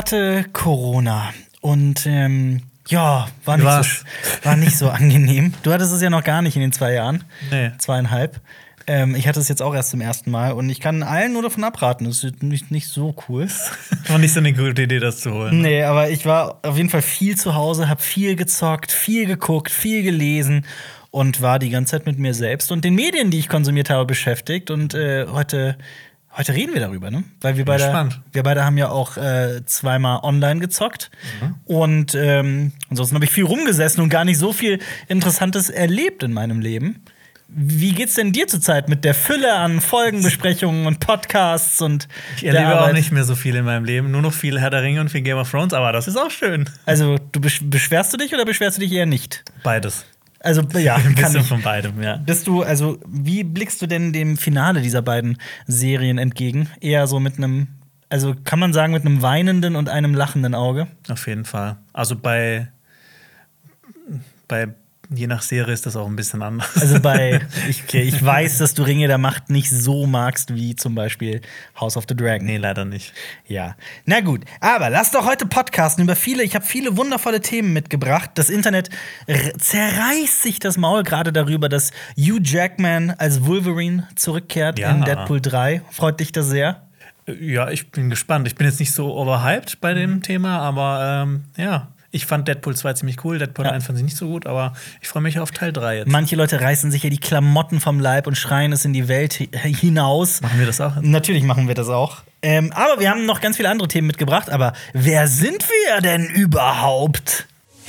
hatte Corona und ähm, ja, war nicht, Was? so, war nicht so angenehm. Du hattest es ja noch gar nicht in den zwei Jahren. Nee. Zweieinhalb. Ähm, ich hatte es jetzt auch erst zum ersten Mal und ich kann allen nur davon abraten. Das ist nicht, nicht so cool. War nicht so eine gute Idee, das zu holen. Nee, aber ich war auf jeden Fall viel zu Hause, habe viel gezockt, viel geguckt, viel gelesen und war die ganze Zeit mit mir selbst und den Medien, die ich konsumiert habe, beschäftigt. Und äh, heute, heute reden wir darüber, ne? Weil wir beide, wir beide haben ja auch äh, zweimal online gezockt. Und ähm, ansonsten habe ich viel rumgesessen und gar nicht so viel Interessantes erlebt in meinem Leben. Wie geht's denn dir zurzeit mit der Fülle an Folgenbesprechungen und Podcasts und Ich erlebe auch Arbeit? nicht mehr so viel in meinem Leben. Nur noch viel Herr der Ringe und viel Game of Thrones, aber das ist auch schön. Also, du besch beschwerst du dich oder beschwerst du dich eher nicht? Beides. Also, ja, Ein bisschen von beidem, ja. Bist du, also, wie blickst du denn dem Finale dieser beiden Serien entgegen? Eher so mit einem, also kann man sagen, mit einem weinenden und einem lachenden Auge? Auf jeden Fall. Also bei, bei je nach Serie ist das auch ein bisschen anders. Also bei, ich, okay, ich weiß, dass du Ringe der Macht nicht so magst wie zum Beispiel House of the Dragon. nee, leider nicht. Ja. Na gut, aber lass doch heute podcasten über viele. Ich habe viele wundervolle Themen mitgebracht. Das Internet zerreißt sich das Maul gerade darüber, dass Hugh Jackman als Wolverine zurückkehrt Ja. in Deadpool 3. Freut dich das sehr? Ja, ich bin gespannt. Ich bin jetzt nicht so overhyped bei Mhm. dem Thema, aber ähm, ja. Ich fand Deadpool 2 ziemlich cool, Deadpool Ja. 1 fand ich nicht so gut, aber ich freue mich auf Teil 3 jetzt. Manche Leute reißen sich ja die Klamotten vom Leib und schreien es in die Welt hi- hinaus. Machen wir das auch? Natürlich machen wir das auch. Ähm, aber wir haben noch ganz viele andere Themen mitgebracht. Aber wer sind wir denn überhaupt?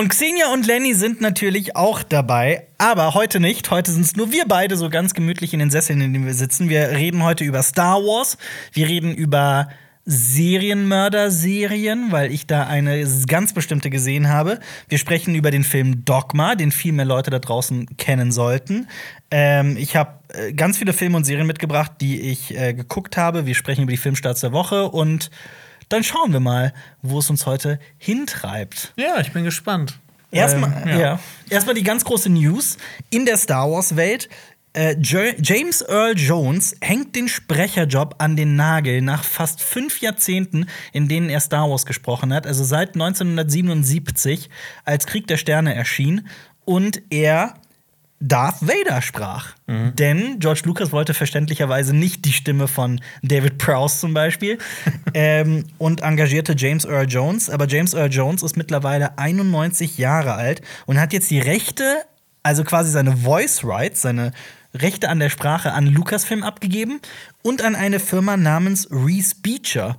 Und Xenia und Lenny sind natürlich auch dabei, aber heute nicht. Heute sind es nur wir beide so ganz gemütlich in den Sesseln, in denen wir sitzen. Wir reden heute über Star Wars. Wir reden über Serienmörder-Serien, weil ich da eine ganz bestimmte gesehen habe. Wir sprechen über den Film Dogma, den viel mehr Leute da draußen kennen sollten. Ähm, ich habe äh, ganz viele Filme und Serien mitgebracht, die ich äh, geguckt habe. Wir sprechen über die Filmstarts der Woche und dann schauen wir mal, wo es uns heute hintreibt. Ja, ich bin gespannt. Erstmal, Ähm, ja. Erstmal die ganz große News in der Star Wars Welt. Äh, James Earl Jones hängt den Sprecherjob an den Nagel nach fast fünf Jahrzehnten, in denen er Star Wars gesprochen hat, also seit 1977, als Krieg der Sterne erschien und er Darth Vader sprach. Denn George Lucas wollte verständlicherweise nicht die Stimme von David Prowse zum Beispiel ähm, und engagierte James Earl Jones. Aber James Earl Jones ist mittlerweile 91 Jahre alt und hat jetzt die Rechte, also quasi seine Voice Rights, seine Rechte an der Sprache an Lucasfilm abgegeben und an eine Firma namens Reese Beecher.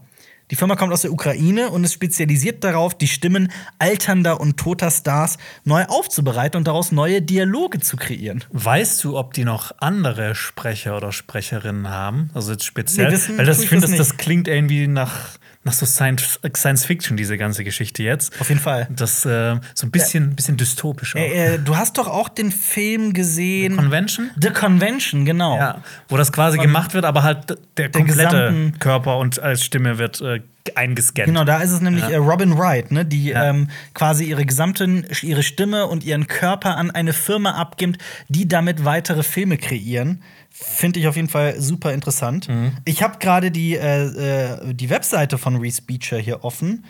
Die Firma kommt aus der Ukraine und ist spezialisiert darauf, die Stimmen alternder und toter Stars neu aufzubereiten und daraus neue Dialoge zu kreieren. Weißt du, ob die noch andere Sprecher oder Sprecherinnen haben? Also jetzt speziell. Nee, Weil das, ich finde, das das, klingt irgendwie nach, nach so Science, Science Fiction, diese ganze Geschichte jetzt. Auf jeden Fall. Das äh, so ein bisschen, bisschen dystopisch. Äh, äh, du hast doch auch den Film gesehen. Convention? The Convention, genau. Ja, wo das quasi Von- gemacht wird, aber halt der komplette gesamten- Körper und als Stimme wird äh, eingescannt. Genau, da ist es nämlich Ja. äh, Robin Wright, ne, die Ja. ähm, quasi ihre gesamten, ihre Stimme und ihren Körper an eine Firma abgibt, die damit weitere Filme kreieren. Finde ich auf jeden Fall super interessant. Mhm. Ich habe gerade die, äh, äh, die Webseite von Reese Beecher hier offen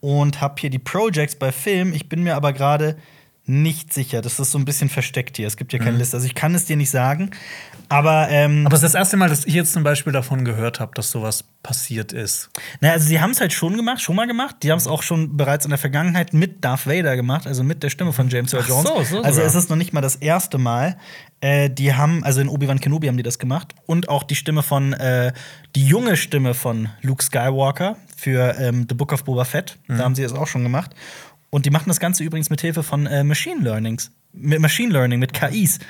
und habe hier die Projects bei Film. Ich bin mir aber gerade nicht sicher. Das ist so ein bisschen versteckt hier. Es gibt hier keine Liste. Also ich kann es dir nicht sagen. Aber, ähm, Mhm. Aber es ist das erste Mal, dass ich jetzt zum Beispiel davon gehört habe, dass sowas passiert ist. Na, also sie haben es halt schon gemacht, schon mal gemacht. Die haben es auch schon bereits in der Vergangenheit mit Darth Vader gemacht, also mit der Stimme von James Earl Ach Jones. so, so also es ist noch nicht mal das erste Mal. Äh, die haben, also in Obi-Wan Kenobi haben die das gemacht. Und auch die Stimme von, äh, die junge Stimme von Luke Skywalker für ähm, The Book of Boba Fett. Mhm. Da haben sie das auch schon gemacht. Und die machen das Ganze übrigens mit Hilfe von äh, Machine Learnings. Mit Machine Learning, mit KIs.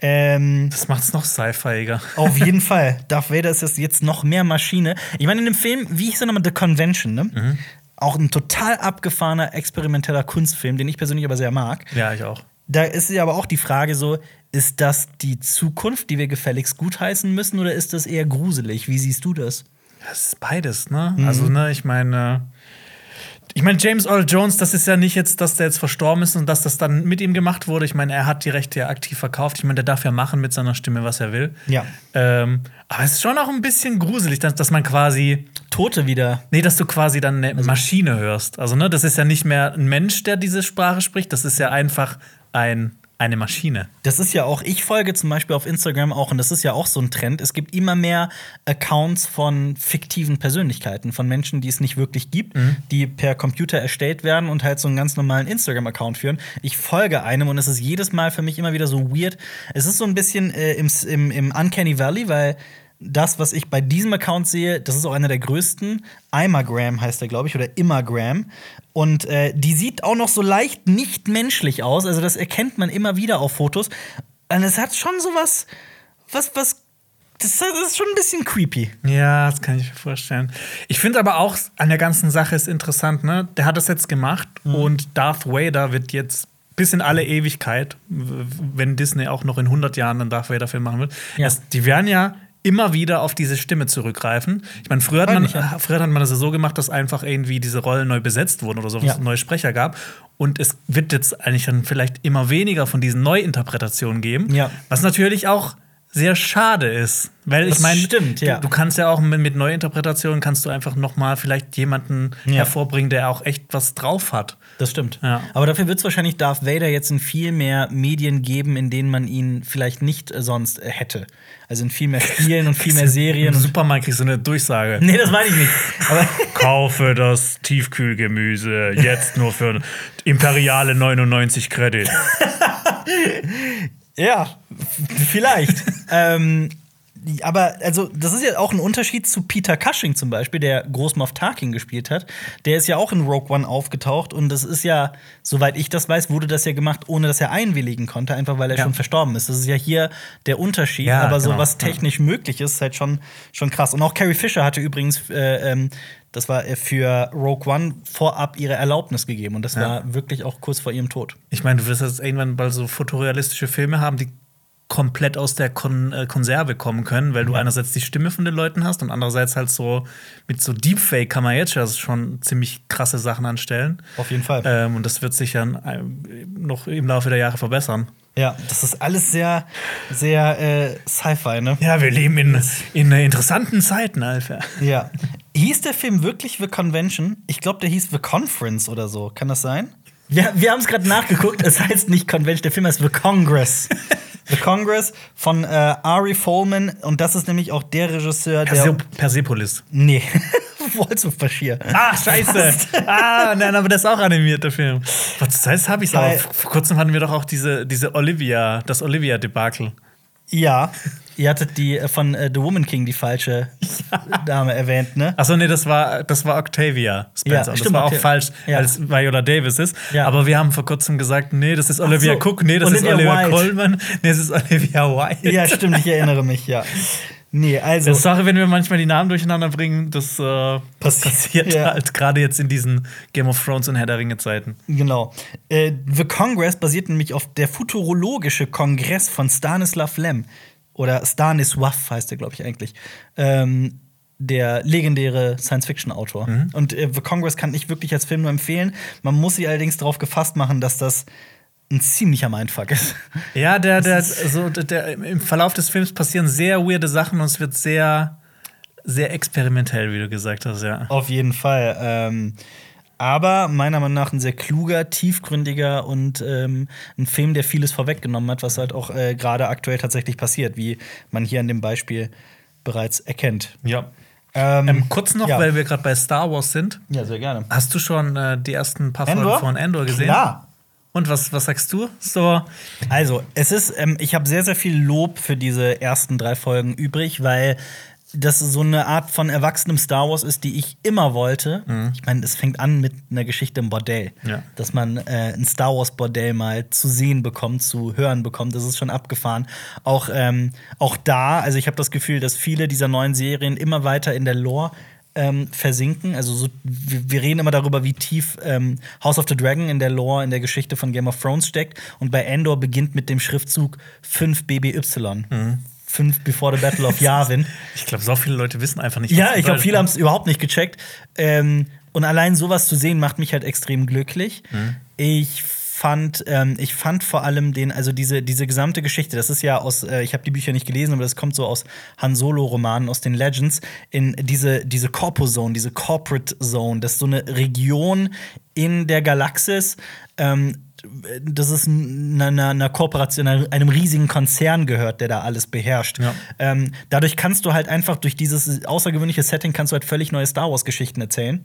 Ähm, Das macht es noch sci-fiiger. auf jeden Fall. Darth Vader ist jetzt- jetzt noch mehr Maschine. Ich meine, in dem Film, wie hieß der nochmal? The Convention, ne? Auch ein total abgefahrener, experimenteller Kunstfilm, den ich persönlich aber sehr mag. Ja, ich auch. Da ist ja aber auch die Frage so, ist das die Zukunft, die wir gefälligst gutheißen müssen, oder ist das eher gruselig? Wie siehst du das? Das ist beides, ne? Also, ne, ich meine, ich meine, James Earl Jones, das ist ja nicht jetzt, dass der jetzt verstorben ist und dass das dann mit ihm gemacht wurde. Ich meine, er hat die Rechte ja aktiv verkauft. Ich meine, der darf ja machen mit seiner Stimme, was er will. Ja. Ähm, aber es ist schon auch ein bisschen gruselig, dass, dass man quasi. Tote wieder. Nee, dass du quasi dann eine Maschine hörst. Also, ne, das ist ja nicht mehr ein Mensch, der diese Sprache spricht, das ist ja einfach ein, eine Maschine. Das ist ja auch, ich folge zum Beispiel auf Instagram auch, und das ist ja auch so ein Trend. Es gibt immer mehr Accounts von fiktiven Persönlichkeiten, von Menschen, die es nicht wirklich gibt, die per Computer erstellt werden und halt so einen ganz normalen Instagram-Account führen. Ich folge einem und es ist jedes Mal für mich immer wieder so weird. Es ist so ein bisschen äh, im, im, im Uncanny Valley, weil das, was ich bei diesem Account sehe, das ist auch einer der größten. Imagram heißt er, glaube ich, oder Imagram. Und äh, die sieht auch noch so leicht nicht menschlich aus. Also, das erkennt man immer wieder auf Fotos. Und es hat schon so was, was, was. Das, ist schon ein bisschen creepy. Ja, das kann ich mir vorstellen. Ich finde aber auch an der ganzen Sache ist interessant, ne? Der hat das jetzt gemacht und Darth Vader wird jetzt bis in alle Ewigkeit, wenn Disney auch noch in 100 Jahren einen Darth Vader-Film machen wird, Ja. die werden ja immer wieder auf diese Stimme zurückgreifen. Ich meine, früher, hat man- ja. früher hat man das ja so gemacht, dass einfach irgendwie diese Rollen neu besetzt wurden oder so, Ja. es neue Sprecher gab. Und es wird jetzt eigentlich dann vielleicht immer weniger von diesen Neuinterpretationen geben. Ja. Was natürlich auch sehr schade ist, weil ich Das meine, stimmt, ja. du, du kannst ja auch mit, mit Neuinterpretationen kannst du einfach noch mal vielleicht jemanden Ja. hervorbringen, der auch echt was drauf hat. Das stimmt. Ja. Aber dafür wird es wahrscheinlich Darth Vader jetzt in viel mehr Medien geben, in denen man ihn vielleicht nicht äh, sonst äh, hätte. Also in viel mehr Spielen und viel mehr Serien. Im Supermarkt kriegst du eine Durchsage. nee, das meine ich nicht. Kaufe das Tiefkühlgemüse jetzt nur für imperiale 99 Credit. Ja, vielleicht. ähm, aber also, das ist ja auch ein Unterschied zu Peter Cushing zum Beispiel, der Großmoff Tarkin gespielt hat. Der ist ja auch in Rogue One aufgetaucht und das ist ja, soweit ich das weiß, wurde das ja gemacht, ohne dass er einwilligen konnte, einfach weil er Ja. schon verstorben ist. Das ist ja hier der Unterschied. Ja, aber so genau. was technisch möglich ist, ist halt schon, schon krass. Und auch Carrie Fisher hatte übrigens, äh, ähm, das war äh, für Rogue One vorab ihre Erlaubnis gegeben und das Ja. war wirklich auch kurz vor ihrem Tod. Ich meine, du wirst jetzt irgendwann bald so fotorealistische Filme haben, die komplett aus der Kon äh, Konserve kommen können, weil du einerseits die Stimme von den Leuten hast und andererseits halt so mit so Deepfake kann man jetzt schon ziemlich krasse Sachen anstellen. Auf jeden Fall. Ähm, und das wird sich dann äh, noch im Laufe der Jahre verbessern. Ja, das ist alles sehr, sehr äh, Sci-Fi, ne? Ja, wir leben in, in äh, interessanten Zeiten, Alter. Ja. Hieß der Film wirklich The Convention? Ich glaube, der hieß The Conference oder so. Kann das sein? Wir, wir haben es gerade nachgeguckt. Es heißt nicht Convention, der Film heißt The Congress. The Congress von äh, Ari Folman. Und das ist nämlich auch der Regisseur, der. Perse Persepolis. nee, Wolfsburg Bashir. Ah, scheiße. ah, nein, aber das ist auch animiert, der Film. Was das heißt, habe ich aber vor kurzem hatten wir doch auch diese, diese Olivia, das Olivia-Debakel. Ja. Ihr hattet die äh, von äh, The Woman King, die falsche Dame erwähnt, ne? Achso, nee, das war, das war Octavia Spencer. Ja, Und das stimmt, war auch Octavia. falsch, Ja. als Viola Davis ist. Ja. Aber wir haben vor kurzem gesagt, nee, das ist Olivia so, Cook, nee, das Olivia ist Olivia Wilde. Colman, nee, das ist Olivia Wilde. Ja, stimmt, ich erinnere mich, ja. Nee, also. Das Sache, wenn wir manchmal die Namen durcheinander bringen, das, äh, passiert ja. halt gerade jetzt in diesen Game of Thrones und Herr der Ringe Zeiten. Genau. Äh, The Congress basiert nämlich auf der futurologische Kongress von Stanislav Lem. Oder Stanisław heißt er, glaube ich, eigentlich. Ähm, der legendäre Science-Fiction-Autor. Und äh, The Congress kann ich wirklich als Film nur empfehlen. Man muss sich allerdings darauf gefasst machen, dass das ein ziemlicher Mindfuck ist. Ja, der, der, so, der, der, im Verlauf des Films passieren sehr weirde Sachen und es wird sehr, sehr experimentell, wie du gesagt hast, ja. Auf jeden Fall. Ähm, aber meiner Meinung nach ein sehr kluger, tiefgründiger und ähm, ein Film, der vieles vorweggenommen hat, was halt auch äh, gerade aktuell tatsächlich passiert, wie man hier an dem Beispiel bereits erkennt. Ja. Ähm, Ähm, kurz noch, ja. weil wir gerade bei Star Wars sind. ja, sehr gerne. Hast du schon äh, die ersten paar? Folgen von Endor gesehen? Klar. Und was, was sagst du? So, Also, es ist, ähm, ich habe sehr, sehr viel Lob für diese ersten drei Folgen übrig, weil das so eine Art von erwachsenem Star Wars ist, die ich immer wollte. Ich meine, es fängt an mit einer Geschichte im Bordell. Ja. Dass man äh, ein Star Wars Bordell mal zu sehen bekommt, zu hören bekommt, das ist schon abgefahren. Auch, ähm, auch da, also ich habe das Gefühl, dass viele dieser neuen Serien immer weiter in der Lore ähm, versinken. Also so, wir, wir reden immer darüber, wie tief ähm, House of the Dragon in der Lore, in der Geschichte von Game of Thrones steckt. Und bei Endor beginnt mit dem Schriftzug 5 BBY. Mhm. 5 Before the Battle of Yavin. Ich glaube, so viele Leute wissen einfach nicht. Ja, ich glaube, viele haben es überhaupt nicht gecheckt. Ähm, und allein sowas zu sehen, macht mich halt extrem glücklich. Ich fand, ähm, ich fand vor allem den, also diese, diese gesamte Geschichte, das ist ja aus, äh, ich habe die Bücher nicht gelesen, aber das kommt so aus Han Solo-Romanen, aus den Legends, in diese, diese Corpo-Zone, diese Corporate Zone, das ist so eine Region in der Galaxis, ähm, das ist einer, einer, Kooperation, einem riesigen Konzern gehört, der da alles beherrscht. Ja. Ähm, dadurch kannst du halt einfach durch dieses außergewöhnliche Setting kannst du halt völlig neue Star Wars Geschichten erzählen.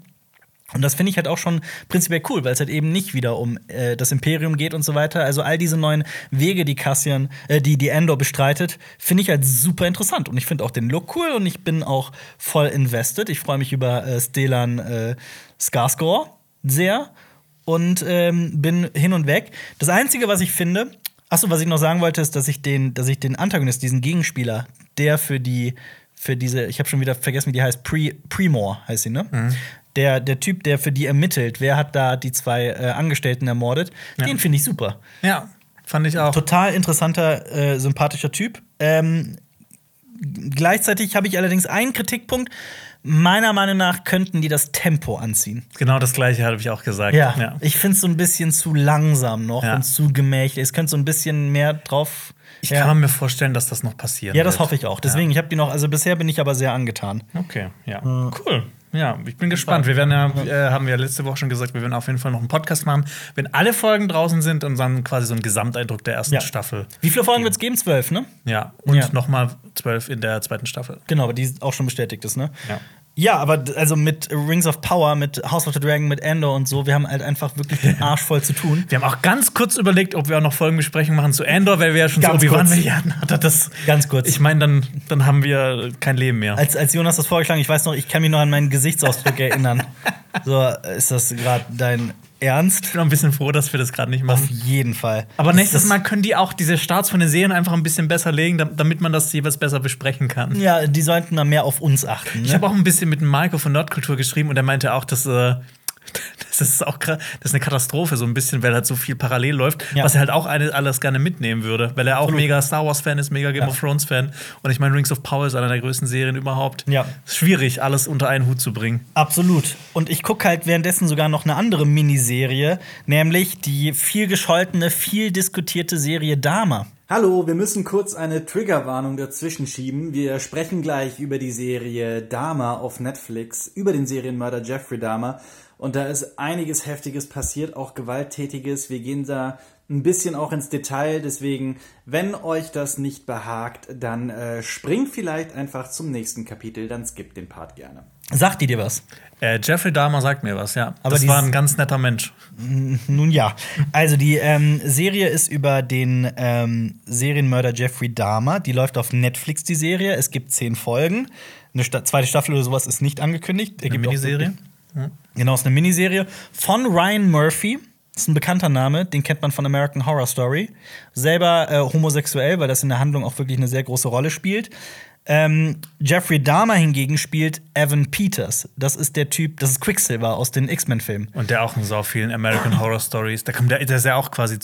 Und das finde ich halt auch schon prinzipiell cool, weil es halt eben nicht wieder um äh, das Imperium geht und so weiter. Also all diese neuen Wege, die Cassian, äh, die die Endor bestreitet, finde ich halt super interessant. Und ich finde auch den Look cool und ich bin auch voll invested. Ich freue mich über äh, Stellan äh, Skarsgård sehr und ähm, bin hin und weg. Das Einzige, was ich finde, achso, was ich noch sagen wollte, ist, dass ich den, dass ich den Antagonist, diesen Gegenspieler, der für die, für diese, ich habe schon wieder vergessen, wie die heißt, Pre, Premore heißt sie, ne? Der, der Typ, der für die ermittelt, wer hat da die zwei äh, Angestellten ermordet, Ja. den finde ich super. Ja, fand ich auch. Total interessanter, äh, sympathischer Typ. Ähm, gleichzeitig habe ich allerdings einen Kritikpunkt. Meiner Meinung nach könnten die das Tempo anziehen. Genau das gleiche habe ich auch gesagt. Ja, ich finde es so ein bisschen zu langsam noch Ja. und zu gemächlich. Es könnte so ein bisschen mehr drauf. Ich ja. kann mir vorstellen, dass das noch passiert. ja, das hoffe ich auch. Deswegen, ich habe die noch, also bisher bin ich aber sehr angetan. Okay, ja. Cool. Ja, ich bin gespannt. Wir werden ja, äh, haben wir letzte Woche schon gesagt, wir werden auf jeden Fall noch einen Podcast machen, wenn alle Folgen draußen sind und dann quasi so einen Gesamteindruck der ersten Ja. Staffel. Wie viele Folgen wird es geben? Zwölf, ne? Ja, und Ja. nochmal zwölf in der zweiten Staffel. Genau, aber die auch schon bestätigt ist, ne? Ja. Ja, aber also mit Rings of Power, mit House of the Dragon, mit Endor und so, wir haben halt einfach wirklich den Arsch voll zu tun. Wir haben auch ganz kurz überlegt, ob wir auch noch Folgenbesprechungen machen zu Andor, weil wir ja schon Ganz so Obi-Wan. Milliarden hatten. Das, Ganz kurz. ich meine, dann, dann haben wir kein Leben mehr. Als, als Jonas das vorgeschlagen, ich weiß noch, ich kann mich noch an meinen Gesichtsausdruck erinnern. So, ist das gerade dein Ernst? Ich bin auch ein bisschen froh, dass wir das gerade nicht Auf machen. jeden Fall. Aber nächstes Mal können die auch diese Starts von den Serien einfach ein bisschen besser legen, dam- damit man das jeweils besser besprechen kann. Ja, die sollten da mehr auf uns achten. Ne? Ich habe auch ein bisschen mit dem Marco von Nordkultur geschrieben und er meinte auch, dass äh, das ist auch das ist eine Katastrophe so ein bisschen, weil halt so viel parallel läuft, Ja. was er halt auch alles gerne mitnehmen würde, weil er auch Absolut. mega Star Wars Fan ist, mega Game Ja. of Thrones Fan und ich meine Rings of Power ist einer der größten Serien überhaupt. Ja. Ist schwierig alles unter einen Hut zu bringen. Absolut. Und ich gucke halt währenddessen sogar noch eine andere Miniserie, nämlich die viel gescholtene, viel diskutierte Serie Dama. Hallo, wir müssen kurz eine Triggerwarnung dazwischen schieben. Wir sprechen gleich über die Serie Dahmer auf Netflix, über den Serienmörder Jeffrey Dahmer. Und da ist einiges Heftiges passiert, auch Gewalttätiges. Wir gehen da ein bisschen auch ins Detail. Deswegen, wenn euch das nicht behagt, dann äh, springt vielleicht einfach zum nächsten Kapitel, dann skippt den Part gerne. Sagt die dir was? Äh, Jeffrey Dahmer sagt mir was, ja. Aber das die war ein ganz netter Mensch. Nun ja. Also die ähm, Serie ist über den ähm, Serienmörder Jeffrey Dahmer. Die läuft auf Netflix, die Serie. Es gibt zehn Folgen. Eine Sta zweite Staffel oder sowas ist nicht angekündigt. Eine Miniserie. Genau, ist eine Miniserie von Ryan Murphy. Das ist ein bekannter Name, den kennt man von American Horror Story. Selber äh, homosexuell, weil das in der Handlung auch wirklich eine sehr große Rolle spielt. Ähm, Jeffrey Dahmer hingegen spielt Evan Peters. Das ist der Typ, das ist Quicksilver aus den X-Men-Filmen. Und der auch in so vielen American Horror Stories. Da kommt der, der ist ja auch quasi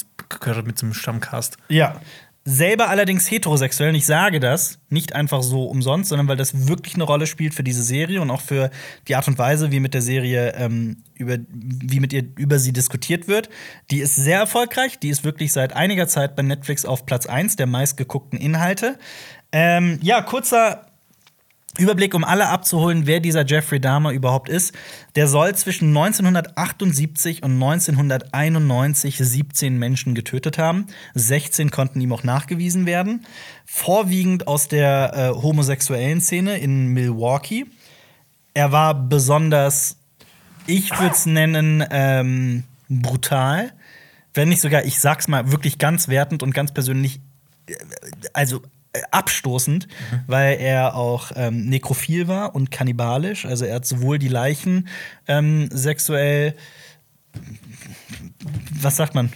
mit zum Stammcast. Ja. Selber allerdings heterosexuell. Und ich sage das nicht einfach so umsonst, sondern weil das wirklich eine Rolle spielt für diese Serie und auch für die Art und Weise, wie mit der Serie ähm, über, wie mit ihr über sie diskutiert wird. Die ist sehr erfolgreich. Die ist wirklich seit einiger Zeit bei Netflix auf Platz 1 der meistgeguckten Inhalte. Ähm, ja, kurzer Überblick, um alle abzuholen, wer dieser Jeffrey Dahmer überhaupt ist. Der soll zwischen 1978 und 1991 17 Menschen getötet haben. 16 konnten ihm auch nachgewiesen werden. Vorwiegend aus der äh, homosexuellen Szene in Milwaukee. Er war besonders, ich würde es nennen, ähm, brutal. Wenn nicht sogar, ich sag's mal wirklich ganz wertend und ganz persönlich, äh, also äh, abstoßend, weil er auch ähm, nekrophil war und kannibalisch. Also er hat sowohl die Leichen ähm, sexuell, was sagt man,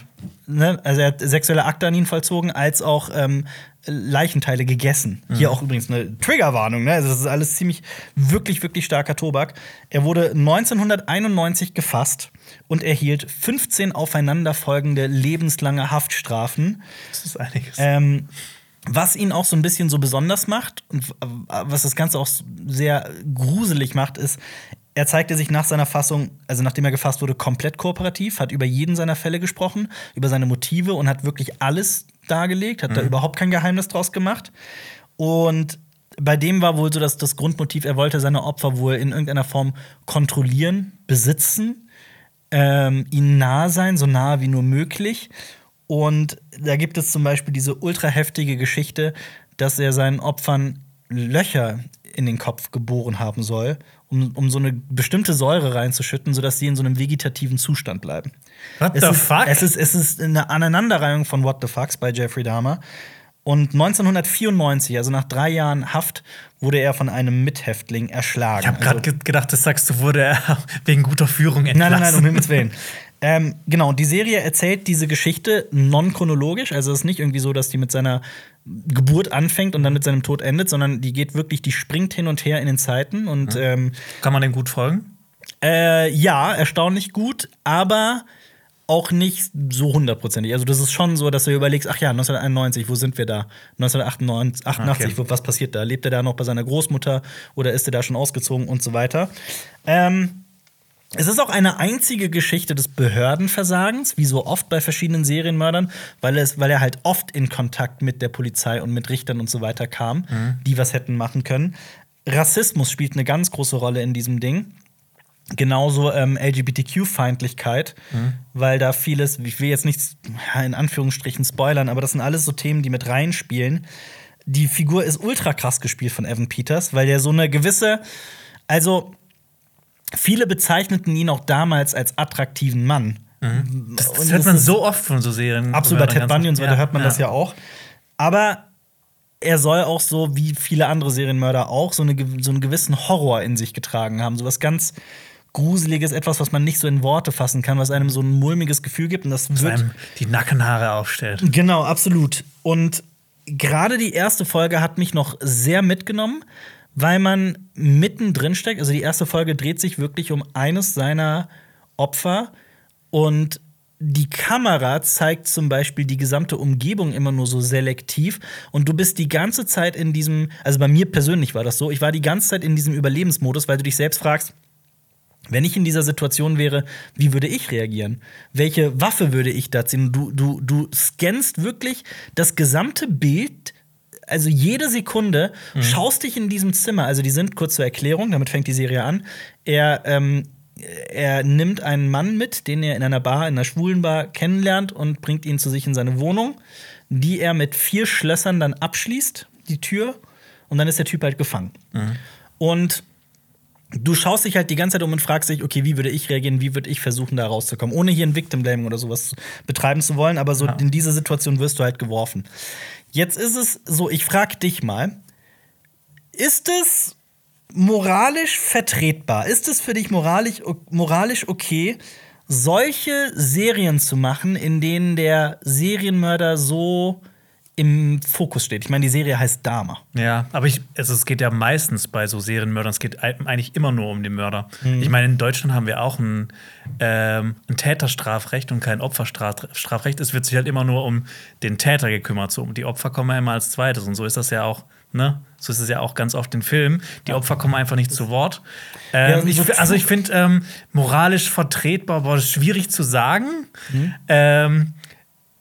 ne, also er hat sexuelle Akte an ihn vollzogen, als auch ähm, Leichenteile gegessen. Hier auch übrigens eine Triggerwarnung, ne? Also das ist alles ziemlich, wirklich, wirklich starker Tobak. Er wurde 1991 gefasst und erhielt 15 aufeinanderfolgende lebenslange Haftstrafen. Das ist einiges. Ähm, was ihn auch so ein bisschen so besonders macht und äh, was das Ganze auch sehr gruselig macht, ist, er zeigte sich nach seiner Fassung, also nachdem er gefasst wurde, komplett kooperativ, hat über jeden seiner Fälle gesprochen, über seine Motive und hat wirklich alles dargelegt, hat da überhaupt kein Geheimnis draus gemacht. Und bei dem war wohl so dass das Grundmotiv, er wollte seine Opfer wohl in irgendeiner Form kontrollieren, besitzen, ähm, ihnen nahe sein, so nahe wie nur möglich. Und da gibt es zum Beispiel diese ultra heftige Geschichte, dass er seinen Opfern Löcher in den Kopf geboren haben soll, um, um so eine bestimmte Säure reinzuschütten, sodass sie in so einem vegetativen Zustand bleiben. What es the ist, fuck? Es ist, es ist eine Aneinanderreihung von What the Fucks bei Jeffrey Dahmer. Und 1994, also nach drei Jahren Haft, wurde er von einem Mithäftling erschlagen. Ich habe gerade also, ge gedacht, das sagst du, wurde er wegen guter Führung entlassen. Nein, nein, nein, um Himmels Willen. ähm, genau, die Serie erzählt diese Geschichte non-chronologisch. Also es ist nicht irgendwie so, dass die mit seiner Geburt anfängt und dann mit seinem Tod endet, sondern die geht wirklich, die springt hin und her in den Zeiten. Und ähm, Kann man dem gut folgen? äh, ja, erstaunlich gut, aber auch nicht so hundertprozentig. Also das ist schon so, dass du überlegst, ach ja, 1991, wo sind wir da? 1988, 88, Okay. was passiert da? Lebt er da noch bei seiner Großmutter oder ist er da schon ausgezogen und so weiter? Ähm, es ist auch eine einzige Geschichte des Behördenversagens, wie so oft bei verschiedenen Serienmördern, weil, es, weil er halt oft in Kontakt mit der Polizei und mit Richtern und so weiter kam, die was hätten machen können. Rassismus spielt eine ganz große Rolle in diesem Ding. Genauso ähm, LGBTQ-Feindlichkeit, weil da vieles, ich will jetzt nichts in Anführungsstrichen spoilern, aber das sind alles so Themen, die mit reinspielen. Die Figur ist ultra krass gespielt von Evan Peters, weil der so eine gewisse, also viele bezeichneten ihn auch damals als attraktiven Mann. Das, das Und hört das man so oft von so Serien. Absolut, bei Ted Bundy und so weiter hört man das ja auch. Aber er soll auch so, wie viele andere Serienmörder auch, so, eine, so einen gewissen Horror in sich getragen haben. So was ganz Gruseliges, etwas, was man nicht so in Worte fassen kann, was einem so ein mulmiges Gefühl gibt. Und das Vor wird. allem die Nackenhaare aufstellt. Genau, absolut. Und gerade die erste Folge hat mich noch sehr mitgenommen, weil man mittendrin steckt. Also die erste Folge dreht sich wirklich um eines seiner Opfer und die Kamera zeigt zum Beispiel die gesamte Umgebung immer nur so selektiv und du bist die ganze Zeit in diesem, also bei mir persönlich war das so, ich war die ganze Zeit in diesem Überlebensmodus, weil du dich selbst fragst, wenn ich in dieser Situation wäre, wie würde ich reagieren? Welche Waffe würde ich da ziehen? Du, du, du scannst wirklich das gesamte Bild, also jede Sekunde, schaust dich in diesem Zimmer. Also, die sind kurz zur Erklärung, damit fängt die Serie an. Er, ähm, er nimmt einen Mann mit, den er in einer Bar, in einer schwulen Bar kennenlernt und bringt ihn zu sich in seine Wohnung, die er mit vier Schlössern dann abschließt, die Tür, und dann ist der Typ halt gefangen. Und du schaust dich halt die ganze Zeit um und fragst dich, okay, wie würde ich reagieren, wie würde ich versuchen, da rauszukommen, ohne hier ein Victim Blaming oder sowas betreiben zu wollen, aber so in diese Situation wirst du halt geworfen. Jetzt ist es so, ich frag dich mal, ist es moralisch vertretbar? Ist es für dich moralisch, moralisch okay, solche Serien zu machen, in denen der Serienmörder so im Fokus steht? Ich meine, die Serie heißt Dama. Ja, aber ich, also es geht ja meistens bei so Serienmördern, es geht ei- eigentlich immer nur um den Mörder. Mhm. Ich meine, in Deutschland haben wir auch ein, ähm, ein Täterstrafrecht und kein Opferstrafrecht. Es wird sich halt immer nur um den Täter gekümmert. So, um die Opfer kommen ja immer als zweites. Und so ist das ja auch, ne? So ist es ja auch ganz oft in Filmen. Die Opfer kommen einfach nicht zu Wort. Ja, Ähm, ich, also ich finde ähm, moralisch vertretbar, ist schwierig zu sagen. Mhm.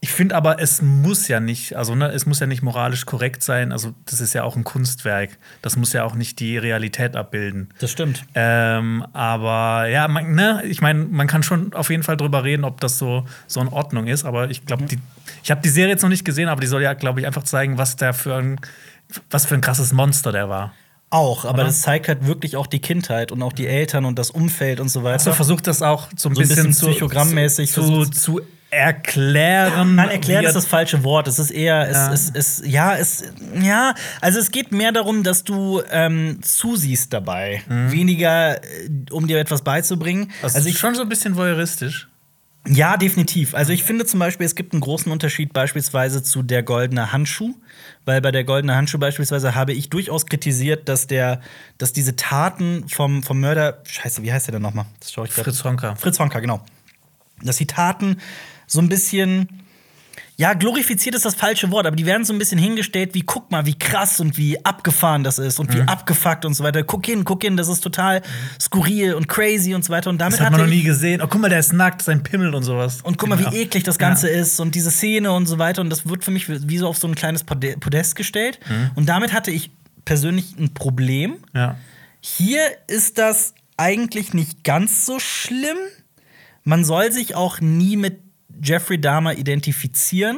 Ich finde aber, es muss ja nicht, also ne, es muss ja nicht moralisch korrekt sein. Also, das ist ja auch ein Kunstwerk. Das muss ja auch nicht die Realität abbilden. Das stimmt. Ähm, aber ja, man, ne, ich meine, man kann schon auf jeden Fall drüber reden, ob das so, so in Ordnung ist. Aber ich glaube, die, ich habe die Serie jetzt noch nicht gesehen, aber die soll ja, glaube ich, einfach zeigen, was der für ein, was für ein krasses Monster der war. Auch, aber Oder? das zeigt halt wirklich auch die Kindheit und auch die Eltern und das Umfeld und so weiter. Also versucht das auch so ein So ein bisschen, bisschen zu- psychogrammmäßig zu, versucht- zu erklären. Nein, erklärt wie ist das falsche Wort. Es ist eher, es, Ja. es, es, ja, es, ja, also es geht mehr darum, dass du ähm, zusiehst dabei, weniger, äh, um dir etwas beizubringen. also also ich, schon so ein bisschen voyeuristisch. Ja, definitiv. Also ich finde zum Beispiel, es gibt einen großen Unterschied beispielsweise zu der goldene Handschuh, weil bei der goldene Handschuh beispielsweise habe ich durchaus kritisiert, dass der, dass diese Taten vom, vom Mörder, Scheiße, wie heißt der denn nochmal? Das schaue ich grad. Fritz Honka. Fritz Honka, genau. Dass die Taten so ein bisschen ja, glorifiziert ist das falsche Wort, aber die werden so ein bisschen hingestellt wie, guck mal, wie krass und wie abgefahren das ist und wie abgefuckt und so weiter. Guck hin, guck hin, das ist total skurril und crazy und so weiter. Und damit Das hat man noch nie gesehen. Oh, guck mal, der ist nackt, sein Pimmel und sowas. und guck mal, wie Genau. eklig das Ganze ist und diese Szene und so weiter. Und das wird für mich wie so auf so ein kleines Pode- Podest gestellt. Und damit hatte ich persönlich ein Problem. Ja. Hier ist das eigentlich nicht ganz so schlimm. Man soll sich auch nie mit Jeffrey Dahmer identifizieren.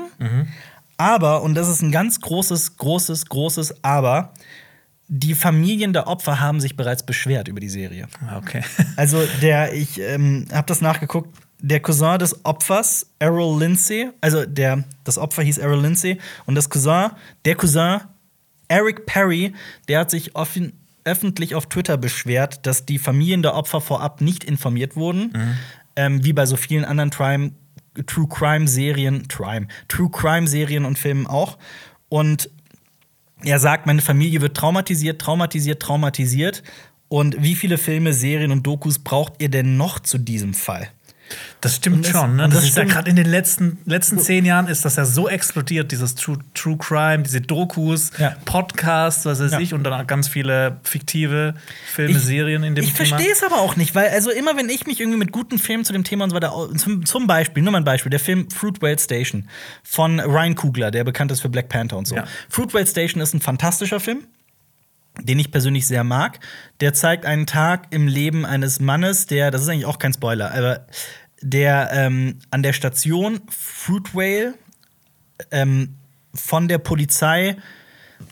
Aber, und das ist ein ganz großes, großes, großes Aber, die Familien der Opfer haben sich bereits beschwert über die Serie. Ah, Okay. Also der, ich ähm, habe das nachgeguckt, der Cousin des Opfers, Errol Lindsay, also der, das Opfer hieß Errol Lindsay und das Cousin, der Cousin, Eric Perry, der hat sich offen, öffentlich auf Twitter beschwert, dass die Familien der Opfer vorab nicht informiert wurden, ähm, wie bei so vielen anderen Crime, True Crime Serien, Crime, True Crime Serien und Filmen auch. Und er sagt, meine Familie wird traumatisiert, traumatisiert, traumatisiert. Und wie viele Filme, Serien und Dokus braucht ihr denn noch zu diesem Fall? Das stimmt das- schon. Ne? Das, das ist ja stimmt. gerade in den letzten, letzten zehn Jahren ist das ja so explodiert, dieses True, True Crime, diese Dokus, Ja. Podcasts, was weiß Ja. ich, und dann auch ganz viele fiktive Filme, Serien in dem ich Thema. verstehe es aber auch nicht, weil also immer wenn ich mich irgendwie mit guten Filmen zu dem Thema und so weiter zum, zum Beispiel, nur mal ein Beispiel, der Film Fruitvale Station von Ryan Coogler, der bekannt ist für Black Panther und so. Ja. Fruitvale Station ist ein fantastischer Film. Den ich persönlich sehr mag. Der zeigt einen Tag im Leben eines Mannes, der, das ist eigentlich auch kein Spoiler, aber der ähm, an der Station Fruitvale ähm, von der Polizei,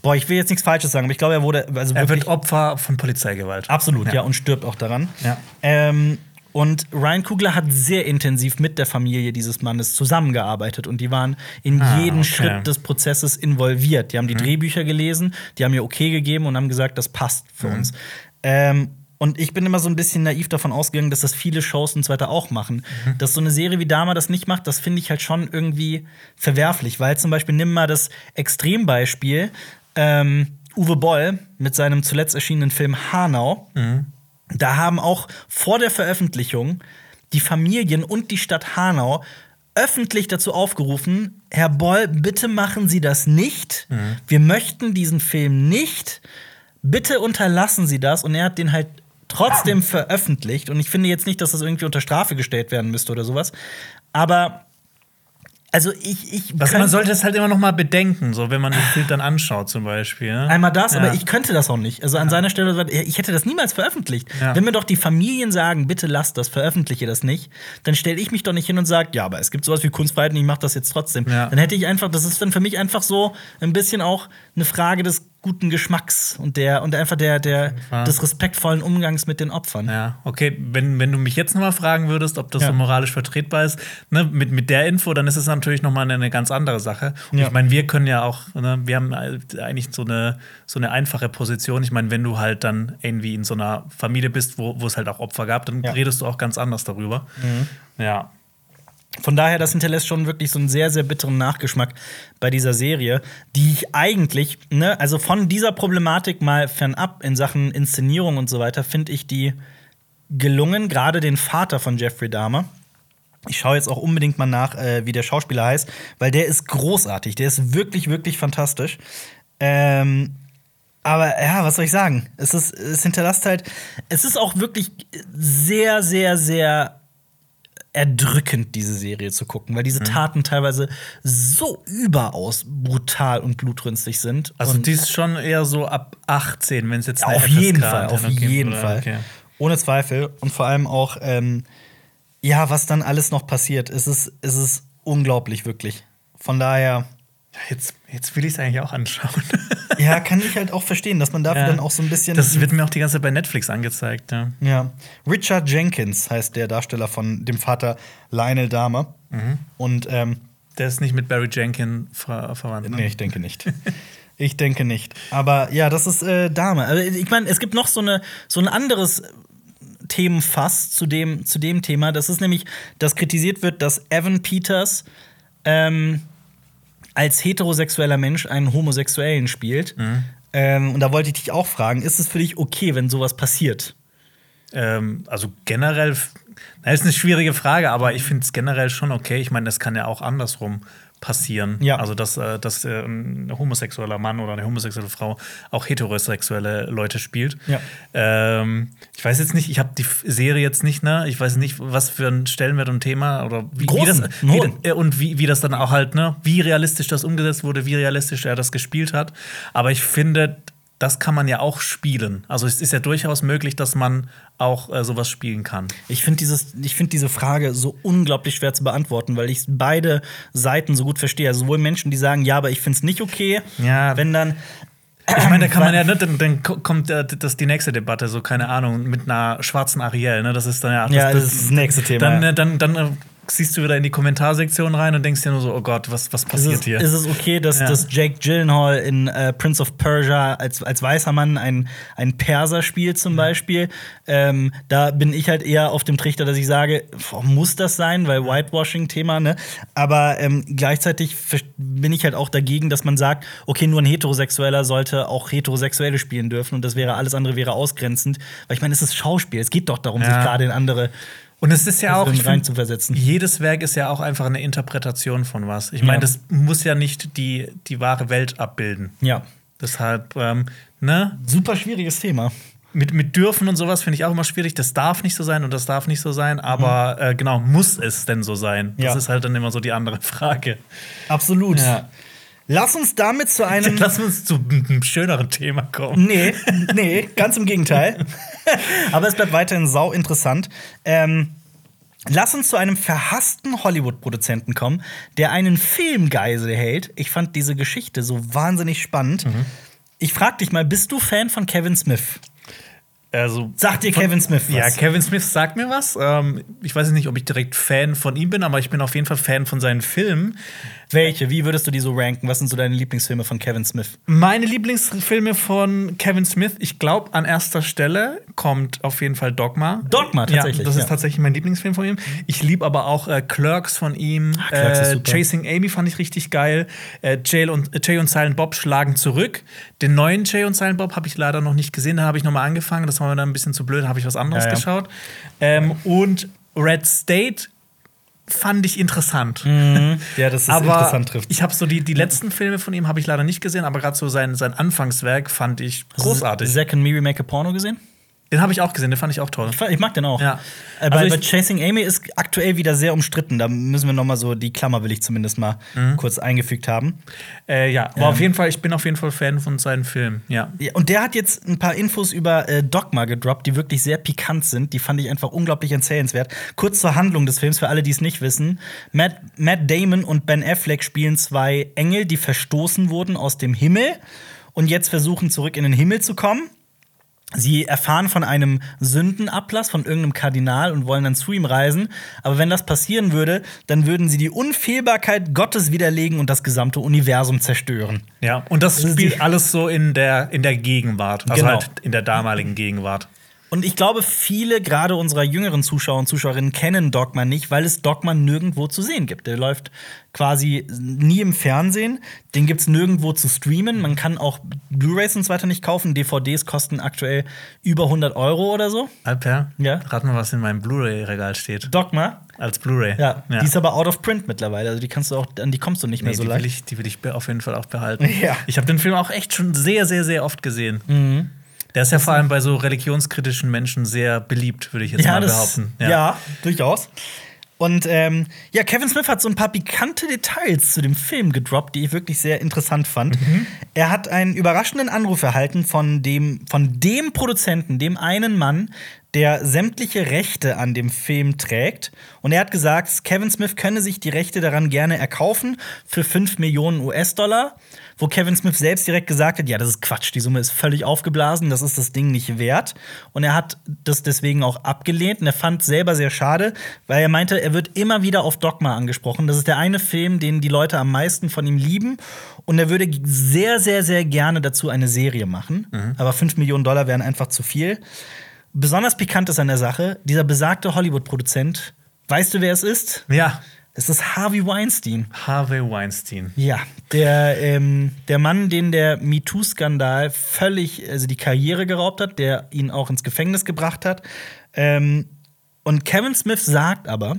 boah, ich will jetzt nichts Falsches sagen, aber ich glaube, er wurde, also Er wird Opfer von Polizeigewalt. Absolut, ja. Ja. und stirbt auch daran. Ja. Ähm, und Ryan Kugler hat sehr intensiv mit der Familie dieses Mannes zusammengearbeitet und die waren in Ah, jeden okay. Schritt des Prozesses involviert. Die haben die Drehbücher gelesen, die haben ihr okay gegeben und haben gesagt, das passt für uns. Ähm, und ich bin immer so ein bisschen naiv davon ausgegangen, dass das viele Shows und so weiter auch machen. Dass so eine Serie wie Dama das nicht macht, das finde ich halt schon irgendwie verwerflich. Weil zum Beispiel, nimm mal das Extrembeispiel, ähm, Uwe Boll mit seinem zuletzt erschienenen Film Hanau. Da haben auch vor der Veröffentlichung die Familien und die Stadt Hanau öffentlich dazu aufgerufen, Herr Boll, bitte machen Sie das nicht. Wir möchten diesen Film nicht. Bitte unterlassen Sie das. Und er hat den halt trotzdem veröffentlicht. Und ich finde jetzt nicht, dass das irgendwie unter Strafe gestellt werden müsste oder sowas. Aber also ich, ich könnt- man sollte es halt immer noch mal bedenken, so wenn man den Film dann anschaut zum Beispiel. Ne? Einmal das, Ja. aber ich könnte das auch nicht. Also an seiner Stelle, ich hätte das niemals veröffentlicht. Ja. Wenn mir doch die Familien sagen, bitte lasst das, veröffentliche das nicht, dann stelle ich mich doch nicht hin und sage, ja, aber es gibt sowas wie Kunstfreiheit und ich mache das jetzt trotzdem. Ja. Dann hätte ich einfach, das ist dann für mich einfach so ein bisschen auch eine Frage des guten Geschmacks und der und einfach der, der des respektvollen Umgangs mit den Opfern. Ja, okay, wenn, wenn du mich jetzt noch mal fragen würdest, ob das Ja. so moralisch vertretbar ist, ne, mit, mit der Info, dann ist es natürlich noch mal eine, eine ganz andere Sache. Und Ja. ich meine, wir können ja auch, ne, wir haben eigentlich so eine, so eine einfache Position. Ich meine, wenn du halt dann irgendwie in so einer Familie bist, wo, wo es halt auch Opfer gab, dann. Mhm. redest du auch ganz anders darüber. Ja. Von daher, das hinterlässt schon wirklich so einen sehr, sehr bitteren Nachgeschmack bei dieser Serie, die ich eigentlich, ne, also von dieser Problematik mal fernab in Sachen Inszenierung und so weiter, finde ich die gelungen, gerade den Vater von Jeffrey Dahmer. Ich schaue jetzt auch unbedingt mal nach, äh, wie der Schauspieler heißt, weil der ist großartig. Der ist wirklich, wirklich fantastisch. Ähm, aber ja, was soll ich sagen? Es, ist, es hinterlässt halt. Es ist auch wirklich sehr, sehr, sehr erdrückend, diese Serie zu gucken, weil diese Mhm. Taten teilweise so überaus brutal und blutrünstig sind. Also und die ist schon eher so ab 18, wenn es jetzt eine auf jeden Fall, auf jeden oder? Fall. Okay. Ohne Zweifel. Und vor allem auch, ähm, ja, was dann alles noch passiert. Es ist, es ist unglaublich, wirklich. Von daher, Ja, Jetzt, jetzt will ich es eigentlich auch anschauen. ja, kann ich halt auch verstehen, dass man dafür Ja. dann auch so ein bisschen. Das wird mir auch die ganze Zeit bei Netflix angezeigt. Ja. Ja. Richard Jenkins heißt der Darsteller von dem Vater Lionel Dahmer. Mhm. Und ähm, Der ist nicht mit Barry Jenkins ver verwandt. Ne? Nee, ich denke nicht. ich denke nicht. Aber ja, das ist äh, Dame. Also, ich meine, es gibt noch so, eine, so ein anderes Themenfass zu dem, zu dem Thema. Das ist nämlich, dass kritisiert wird, dass Evan Peters ähm, als heterosexueller Mensch einen Homosexuellen spielt. Ähm, und da wollte ich dich auch fragen, ist es für dich okay, wenn sowas passiert? Ähm, also generell, das ist eine schwierige Frage, aber ich finde es generell schon okay. Ich meine, das kann ja auch andersrum passieren. Ja. Also, dass, äh, dass äh, ein homosexueller Mann oder eine homosexuelle Frau auch heterosexuelle Leute spielt. Ja. Ähm, ich weiß jetzt nicht, ich habe die Serie jetzt nicht, ne? Ich weiß nicht, was für ein Stellenwert und Thema oder wie, wie das wie, äh, und wie, wie das dann auch halt, ne? Wie realistisch das umgesetzt wurde, wie realistisch er das gespielt hat. Aber ich finde, das kann man ja auch spielen. Also es ist ja durchaus möglich, dass man auch äh, sowas spielen kann. Ich finde finde diese Frage so unglaublich schwer zu beantworten, weil ich beide Seiten so gut verstehe. Also sowohl Menschen, die sagen, ja, aber ich finde es nicht okay, Ja. wenn dann Ich meine, da kann man ja, ne, dann, dann ko- kommt äh, das die nächste Debatte, so keine Ahnung, mit einer schwarzen Ariel, ne? Das ist dann ja Ja, das ist das nächste Thema, Dann, ja. äh, dann, dann äh, siehst du wieder in die Kommentarsektion rein und denkst dir nur so, oh Gott, was, was ist passiert es, hier? ist es okay, dass, Ja. dass Jake Gyllenhaal in äh, Prince of Persia als, als weißer Mann ein, ein Perser spielt zum Beispiel. Ähm, da bin ich halt eher auf dem Trichter, dass ich sage, boah, muss das sein, weil Whitewashing-Thema, ne? Aber ähm, gleichzeitig bin ich halt auch dagegen, dass man sagt, okay, nur ein Heterosexueller sollte auch Heterosexuelle spielen dürfen und das wäre alles andere wäre ausgrenzend. Weil ich meine, es ist Schauspiel, es geht doch darum, sich Ja. gerade in andere Und es ist ja auch, Personen ich find, jedes Werk ist ja auch einfach eine Interpretation von was. Ich Ja. meine, das muss ja nicht die, die wahre Welt abbilden. Ja. Deshalb, ähm, ne? Super schwieriges Thema. Mit, mit dürfen und sowas finde ich auch immer schwierig. Das darf nicht so sein und das darf nicht so sein. Aber äh, genau, muss es denn so sein? Das Ja. ist halt dann immer so die andere Frage. Absolut. Ja. Lass uns damit zu einem. Lass uns zu einem schöneren Thema kommen. Nee, nee, ganz im Gegenteil. Aber es bleibt weiterhin sau interessant. Ähm, lass uns zu einem verhassten Hollywood-Produzenten kommen, der einen Filmgeisel hält. Ich fand diese Geschichte so wahnsinnig spannend. Mhm. Ich frag dich mal, bist du Fan von Kevin Smith? Also, Sagt dir Kevin Smith was? Ja, Kevin Smith sagt mir was. Ähm, ich weiß nicht, ob ich direkt Fan von ihm bin, aber ich bin auf jeden Fall Fan von seinen Filmen. Welche? Wie würdest du die so ranken? Was sind so deine Lieblingsfilme von Kevin Smith? Meine Lieblingsfilme von Kevin Smith, ich glaube, an erster Stelle kommt auf jeden Fall Dogma. Dogma, tatsächlich, Ja, das ist ja. tatsächlich mein Lieblingsfilm von ihm. Ich liebe aber auch äh, Clerks von ihm. Ah, Clerks ist äh, super. Chasing Amy fand ich richtig geil. Äh, Jay, und, äh, Jay und Silent Bob schlagen zurück. Den neuen Jay und Silent Bob habe ich leider noch nicht gesehen. Da habe ich noch mal angefangen. Das war mir dann ein bisschen zu blöd. Da habe ich was anderes ja. geschaut. Ähm, und Red State fand ich interessant. Ja, das ist aber interessant trifft. ich habe so die, die letzten Filme von ihm habe ich leider nicht gesehen, aber gerade so sein, sein Anfangswerk fand ich großartig. Zack and Miri Make a Porno gesehen? Den habe ich auch gesehen, den fand ich auch toll. Ich mag den auch. Ja. Äh, bei, Also bei Chasing Amy ist aktuell wieder sehr umstritten. Da müssen wir noch mal so die Klammer will ich zumindest mal Mhm. kurz eingefügt haben. Äh, ja, aber auf jeden Fall, ich bin auf jeden Fall Fan von seinen Filmen. Ja. Ja, und der hat jetzt ein paar Infos über äh, Dogma gedroppt, die wirklich sehr pikant sind. Die fand ich einfach unglaublich erzählenswert. Kurz zur Handlung des Films, für alle, die es nicht wissen. Matt, Matt Damon und Ben Affleck spielen zwei Engel, die verstoßen wurden aus dem Himmel und jetzt versuchen, zurück in den Himmel zu kommen. Sie erfahren von einem Sündenablass von irgendeinem Kardinal und wollen dann zu ihm reisen. Aber wenn das passieren würde, dann würden sie die Unfehlbarkeit Gottes widerlegen und das gesamte Universum zerstören. ja. Und das ist spielt alles so in der, in der Gegenwart. Also Genau. halt in der damaligen Gegenwart. Und ich glaube, viele, gerade unserer jüngeren Zuschauer und Zuschauerinnen, kennen Dogma nicht, weil es Dogma nirgendwo zu sehen gibt. Der läuft quasi nie im Fernsehen. Den gibt es nirgendwo zu streamen. Man kann auch Blu-rays und so weiter nicht kaufen. DVDs kosten aktuell über 100 Euro oder so. Alper, Ja. rat mal, was in meinem Blu-ray-Regal steht. Dogma. Als Blu-ray. Ja, die ist aber out of print mittlerweile. Also die kannst du auch, an die kommst du nicht mehr Nee, so die, will leicht. ich, die will ich auf jeden Fall auch behalten. Ja. Ich habe den Film auch echt schon sehr, sehr, sehr oft gesehen. Mhm. Der ist ja vor allem bei so religionskritischen Menschen sehr beliebt, würde ich jetzt mal behaupten. Ja. durchaus. Und ähm, ja, Kevin Smith hat so ein paar pikante Details zu dem Film gedroppt, die ich wirklich sehr interessant fand. Mhm. Er hat einen überraschenden Anruf erhalten von dem, von dem Produzenten, dem einen Mann, der sämtliche Rechte an dem Film trägt. Und er hat gesagt, Kevin Smith könne sich die Rechte daran gerne erkaufen für 5 Millionen US-Dollar. Wo Kevin Smith selbst direkt gesagt hat, ja, das ist Quatsch, die Summe ist völlig aufgeblasen, das ist das Ding nicht wert. Und er hat das deswegen auch abgelehnt und er fand selber sehr schade, weil er meinte, er wird immer wieder auf Dogma angesprochen. Das ist der eine Film, den die Leute am meisten von ihm lieben. Und er würde sehr, sehr, sehr gerne dazu eine Serie machen. Aber 5 Millionen Dollar wären einfach zu viel. besonders pikant ist an der Sache, dieser besagte Hollywood-Produzent, weißt du, wer es ist? Ja, Es ist Harvey Weinstein. Harvey Weinstein. Ja, der, ähm, der Mann, den der MeToo-Skandal völlig, also die Karriere geraubt hat, der ihn auch ins Gefängnis gebracht hat. Ähm, und Kevin Smith sagt aber,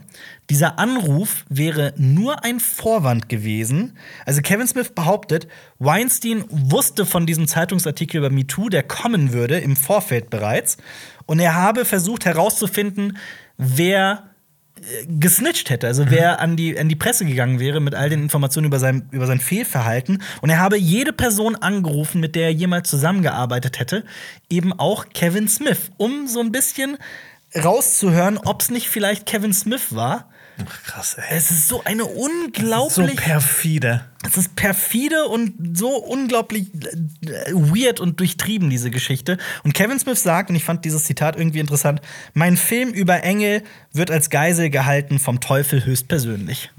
dieser Anruf wäre nur ein Vorwand gewesen. Also Kevin Smith behauptet, Weinstein wusste von diesem Zeitungsartikel über MeToo, der kommen würde, im Vorfeld bereits. Und er habe versucht herauszufinden, wer gesnitcht hätte, also wer an die, an die Presse gegangen wäre mit all den Informationen über sein, über sein Fehlverhalten. Und er habe jede Person angerufen, mit der er jemals zusammengearbeitet hätte, eben auch Kevin Smith, um so ein bisschen rauszuhören, ob es nicht vielleicht Kevin Smith war. Ach, krass, ey. Es ist so eine So unglaublich. perfide. Es ist perfide und so unglaublich äh, weird und durchtrieben, diese Geschichte. Und Kevin Smith sagt, und ich fand dieses Zitat irgendwie interessant: Mein Film über Engel wird als Geisel gehalten vom Teufel höchstpersönlich.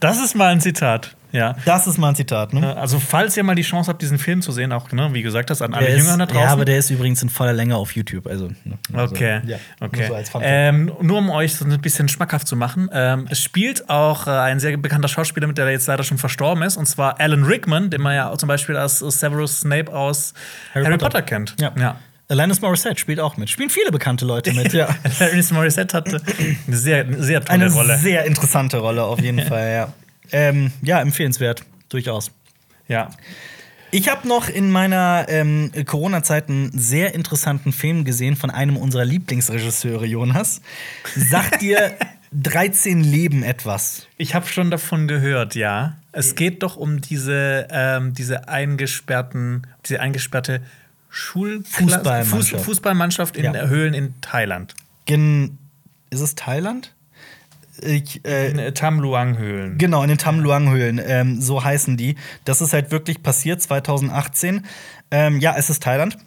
Das ist mal ein Zitat. Ja. Das ist mal ein Zitat, ne? Also, falls ihr mal die Chance habt, diesen Film zu sehen, auch, ne, wie gesagt hast, an alle Jüngern da draußen. ja, aber der ist übrigens in voller Länge auf YouTube. Also, ne, also, Okay, ja, nur okay. so als Fun Fact. ähm, nur um euch so ein bisschen schmackhaft zu machen. Ähm, es spielt auch äh, ein sehr bekannter Schauspieler mit, der jetzt leider schon verstorben ist, und zwar Alan Rickman, den man ja auch zum Beispiel als Severus Snape aus Harry, Harry Potter. Potter. kennt. Ja. ja. Alanis Morissette spielt auch mit. Spielen viele bekannte Leute mit, ja. Alanis Morissette hatte eine sehr, eine sehr tolle Eine Rolle. sehr interessante Rolle auf jeden Fall, ja. Ähm, ja, empfehlenswert, durchaus. Ja. Ich habe noch in meiner ähm, Corona-Zeit einen sehr interessanten Film gesehen von einem unserer Lieblingsregisseure, Jonas. Sagt dir 13 Leben etwas? Ich habe schon davon gehört, ja. Es geht doch um diese, ähm, diese eingesperrten, diese eingesperrte Schul Fußballmannschaft. Fuß Fußballmannschaft in Ja. Höhlen in Thailand. Gen ist es Thailand? Äh, Tamluang-Höhlen. Genau, in den Tamluang-Höhlen, ähm, so heißen die. Das ist halt wirklich passiert 2018. Ähm, ja, es ist Thailand.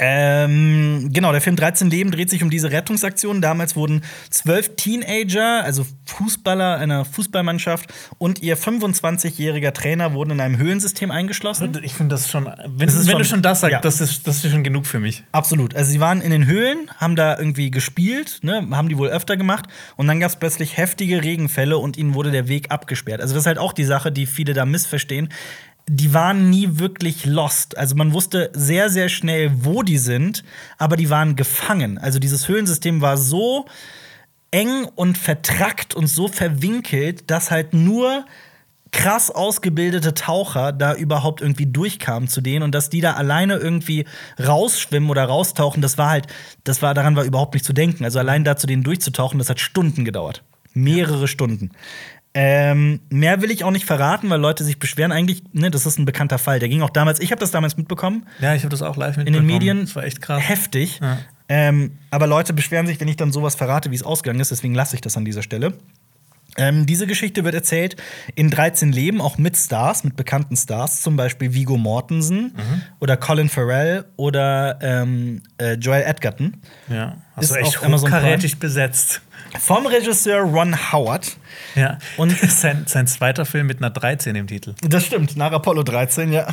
Ähm, genau, der Film 13 Leben dreht sich um diese Rettungsaktion. Damals wurden zwölf Teenager, also Fußballer einer Fußballmannschaft und ihr 25-jähriger Trainer wurden in einem Höhlensystem eingeschlossen. Ich finde das schon, wenn, Das wenn schon- du schon das sagst, ja. das, ist, das ist schon genug für mich. Absolut. Also sie waren in den Höhlen, haben da irgendwie gespielt, ne, haben die wohl öfter gemacht und dann gab es plötzlich heftige Regenfälle und ihnen wurde der Weg abgesperrt. Also das ist halt auch die Sache, die viele da missverstehen. Die waren nie wirklich lost. Also man wusste sehr, sehr schnell, wo die sind, aber die waren gefangen. Also dieses Höhlensystem war so eng und vertrackt und so verwinkelt, dass halt nur krass ausgebildete Taucher da überhaupt irgendwie durchkamen zu denen und dass die da alleine irgendwie rausschwimmen oder raustauchen, das war halt, das war daran war überhaupt nicht zu denken. Also allein da zu denen durchzutauchen, das hat Stunden gedauert. Mehrere Stunden. Ähm, mehr will ich auch nicht verraten, weil Leute sich beschweren. Eigentlich, ne, das ist ein bekannter Fall. Der ging auch damals, ich habe das damals mitbekommen, Ja, ich habe das auch live in mitbekommen. den Medien. Das war echt krass. Heftig. Ja. Ähm, aber Leute beschweren sich, wenn ich dann sowas verrate, wie es ausgegangen ist. Deswegen lasse ich das an dieser Stelle. Ähm, diese Geschichte wird erzählt in 13 Leben, auch mit Stars, mit bekannten Stars, zum Beispiel Vigo Mortensen Mhm. oder Colin Farrell oder ähm, äh, Joel Edgerton. Ja, Ist also echt Amazon Prime. hochkarätig besetzt. Vom Regisseur Ron Howard. Ja. Und- sein, sein zweiter Film mit einer 13 im Titel. Das stimmt, nach Apollo 13, ja.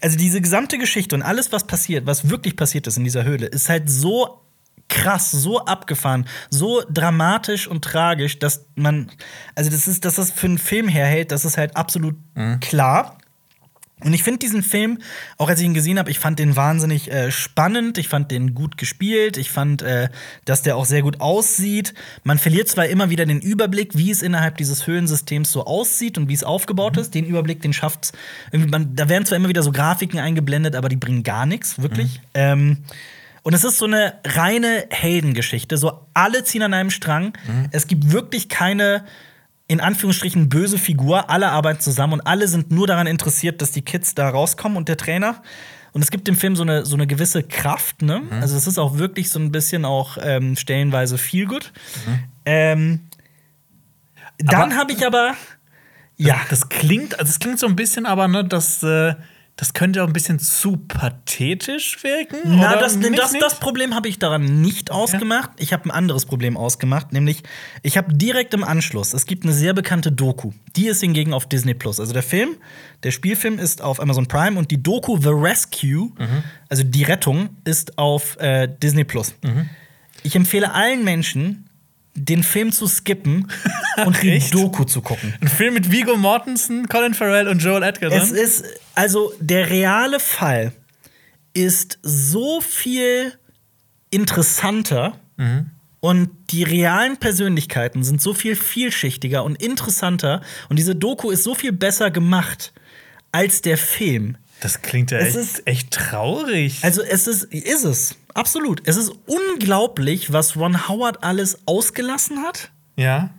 Also diese gesamte Geschichte und alles, was passiert, was wirklich passiert ist in dieser Höhle, ist halt so krass, so abgefahren, so dramatisch und tragisch, dass man, also das ist, dass das für einen Film herhält, das ist halt absolut klar. Und ich finde diesen Film, auch als ich ihn gesehen habe, ich fand den wahnsinnig äh, spannend, ich fand den gut gespielt, ich fand, äh, dass der auch sehr gut aussieht. Man verliert zwar immer wieder den Überblick, wie es innerhalb dieses Höhlensystems so aussieht und wie es aufgebaut ist. Den Überblick, den schafft's. Irgendwie, man, da werden zwar immer wieder so Grafiken eingeblendet, aber die bringen gar nichts, wirklich. Ähm, und es ist so eine reine Heldengeschichte. So alle ziehen an einem Strang. Es gibt wirklich keine in Anführungsstrichen böse Figur. Alle arbeiten zusammen und alle sind nur daran interessiert, dass die Kids da rauskommen und der Trainer. Und es gibt im Film so eine, so eine gewisse Kraft, ne? Also es ist auch wirklich so ein bisschen auch ähm, stellenweise viel gut. Ähm, dann habe ich aber ja, Das klingt, also es klingt so ein bisschen aber, ne, dass, äh, das könnte auch ein bisschen zu pathetisch wirken. Na, das, das, das Problem habe ich daran nicht ausgemacht. Ich habe ein anderes Problem ausgemacht, nämlich ich habe direkt im Anschluss, es gibt eine sehr bekannte Doku. Die ist hingegen auf Disney Plus. Also der Film, der Spielfilm ist auf Amazon Prime und die Doku The Rescue, also die Rettung, ist auf äh, Disney Plus. Ich empfehle allen Menschen, den Film zu skippen und die? Doku zu gucken. Ein Film mit Vigo Mortensen, Colin Farrell und Joel Edgerton. Es ist, also der reale Fall ist so viel interessanter und die realen Persönlichkeiten sind so viel vielschichtiger und interessanter und diese Doku ist so viel besser gemacht als der Film. das klingt ja Es echt, ist- echt traurig. Also es ist, ist es, absolut. Es ist unglaublich, was Ron Howard alles ausgelassen hat. ja.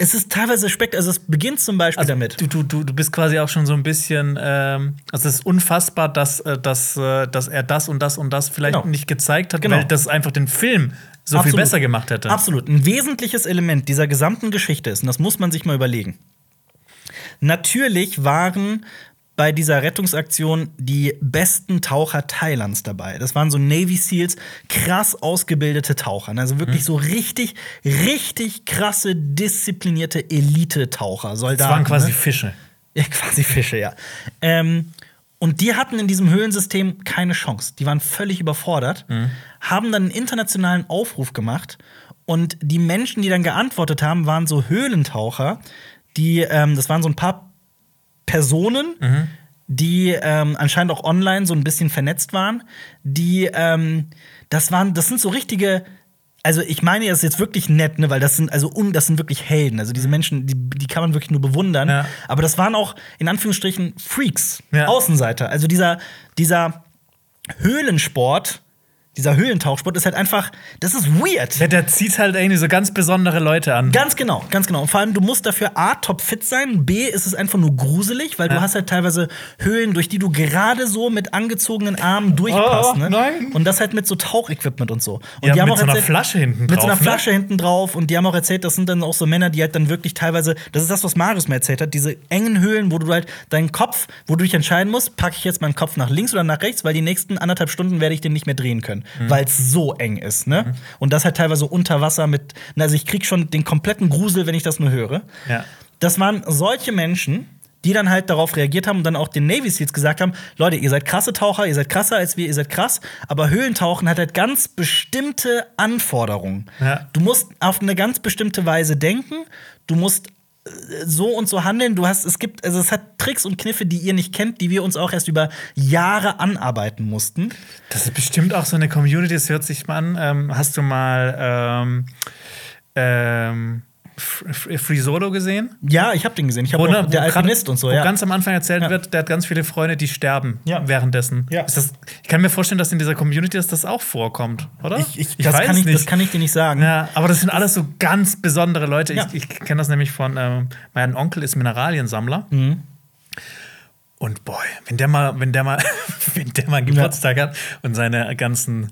Es ist teilweise spekt, also es beginnt zum Beispiel damit. Du, du, du, bist quasi auch schon so ein bisschen, ähm, also es ist unfassbar, dass, äh, dass, äh, dass er das und das und das vielleicht Genau. nicht gezeigt hat, Genau. weil das einfach den Film so viel Absolut. besser gemacht hätte. Absolut. Ein wesentliches Element dieser gesamten Geschichte ist, und das muss man sich mal überlegen. Natürlich waren bei dieser Rettungsaktion die besten Taucher Thailands dabei. Das waren so Navy SEALs, krass ausgebildete Taucher. Also wirklich so richtig, richtig krasse, disziplinierte Elite-Taucher, Soldaten. Das waren quasi ne? Fische. Ja, quasi Fische, ja. Ähm, und die hatten in diesem Höhlensystem keine Chance. Die waren völlig überfordert, haben dann einen internationalen Aufruf gemacht. Und die Menschen, die dann geantwortet haben, waren so Höhlentaucher, die, ähm, das waren so ein paar Personen, die ähm, anscheinend auch online so ein bisschen vernetzt waren, die, ähm, das waren, das sind so richtige, also ich meine das ist jetzt wirklich nett, ne, weil das sind also un, das sind wirklich Helden. Also diese Menschen, die, die kann man wirklich nur bewundern. Ja. Aber das waren auch in Anführungsstrichen Freaks, Ja. Außenseiter. Also dieser, dieser Höhlensport, dieser Höhlentauchsport ist halt einfach, das ist weird. Der, der zieht halt irgendwie so ganz besondere Leute an. Ganz genau, ganz genau. Und vor allem, du musst dafür A, topfit sein, B, ist es einfach nur gruselig, weil du Ja. hast halt teilweise Höhlen, durch die du gerade so mit angezogenen Armen durchpasst. Oh, ne? nein. Und das halt mit so Tauchequipment und so. Und Ja, die haben mit auch so einer erzählt- Flasche hinten Mit drauf. so einer ne? Flasche hinten drauf. Und die haben auch erzählt, das sind dann auch so Männer, die halt dann wirklich teilweise, das ist das, was Marius mir erzählt hat, diese engen Höhlen, wo du halt deinen Kopf, wo du dich entscheiden musst, packe ich jetzt meinen Kopf nach links oder nach rechts, weil die nächsten anderthalb Stunden werde ich den nicht mehr drehen können, Mhm. weil es so eng ist. Ne? Und das halt teilweise unter Wasser mit, also ich krieg schon den kompletten Grusel, wenn ich das nur höre. Ja. Das waren solche Menschen, die dann halt darauf reagiert haben und dann auch den Navy Seals gesagt haben: Leute, ihr seid krasse Taucher, ihr seid krasser als wir, ihr seid krass, aber Höhlentauchen hat halt ganz bestimmte Anforderungen. Ja. Du musst auf eine ganz bestimmte Weise denken, du musst so und so handeln. Du hast, es gibt, also es hat Tricks und Kniffe, die ihr nicht kennt, die wir uns auch erst über Jahre anarbeiten mussten. Das ist bestimmt auch so eine Community, das hört sich mal an. Ähm, hast du mal ähm, ähm, Free Solo gesehen? Ja, ich habe den gesehen. Ich habe Wo, ne, der wo Alpinist und so, wo ja. ganz am Anfang erzählt Ja. wird, der hat ganz viele Freunde, die sterben Ja. währenddessen. Ja. Das, ich kann mir vorstellen, dass in dieser Community dass das auch vorkommt, oder? Ich, ich, das, kann ich, das kann ich dir nicht sagen. Ja, aber das sind alles so ganz besondere Leute. Ja. Ich, ich kenne das nämlich von, ähm, mein Onkel ist Mineraliensammler. Mhm. Und boy, wenn der mal, wenn der mal, wenn der mal Geburtstag hat und seine ganzen,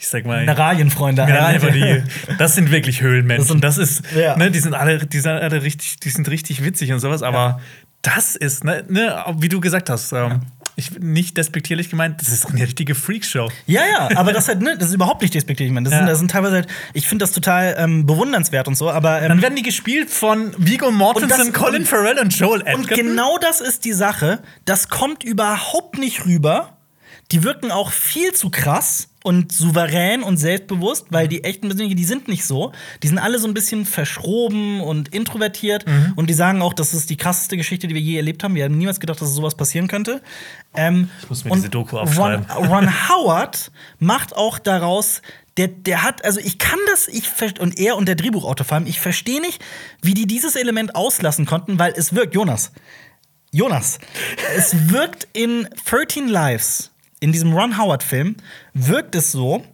ich sag mal, Mineralienfreunde. ja, Ja. die, das sind wirklich Höhlenmenschen. Das Das, sind- ist, ja. ne, die sind alle, die sind alle richtig, die sind richtig witzig und sowas. Aber das ist, ne, ne, wie du gesagt hast, ähm, ich nicht despektierlich gemeint, das ist eine richtige Freakshow. Ja, ja, aber das halt, ne, das ist überhaupt nicht despektierlich. Ich meine, das, Ja. sind, das sind teilweise halt, ich finde das total ähm, bewundernswert und so, aber ähm, Dann werden die gespielt von Vigo Mortensen, Und das- Colin Farrell und Joel Edgerton. und genau das ist die Sache. Das kommt überhaupt nicht rüber. Die wirken auch viel zu krass und souverän und selbstbewusst, weil die echten Persönlichkeiten, die sind nicht so. Die sind alle so ein bisschen verschroben und introvertiert und die sagen auch, das ist die krasseste Geschichte, die wir je erlebt haben. Wir haben niemals gedacht, dass sowas passieren könnte. Ähm, ich muss mir diese Doku aufschreiben. Ron, Ron Howard macht auch daraus der, der hat, also ich kann das, ich und er und der Drehbuchautor vor allem, ich verstehe nicht, wie die dieses Element auslassen konnten, weil es wirkt, Jonas, Jonas, es wirkt in 13 Lives, in diesem Ron Howard-Film, wirkt es so,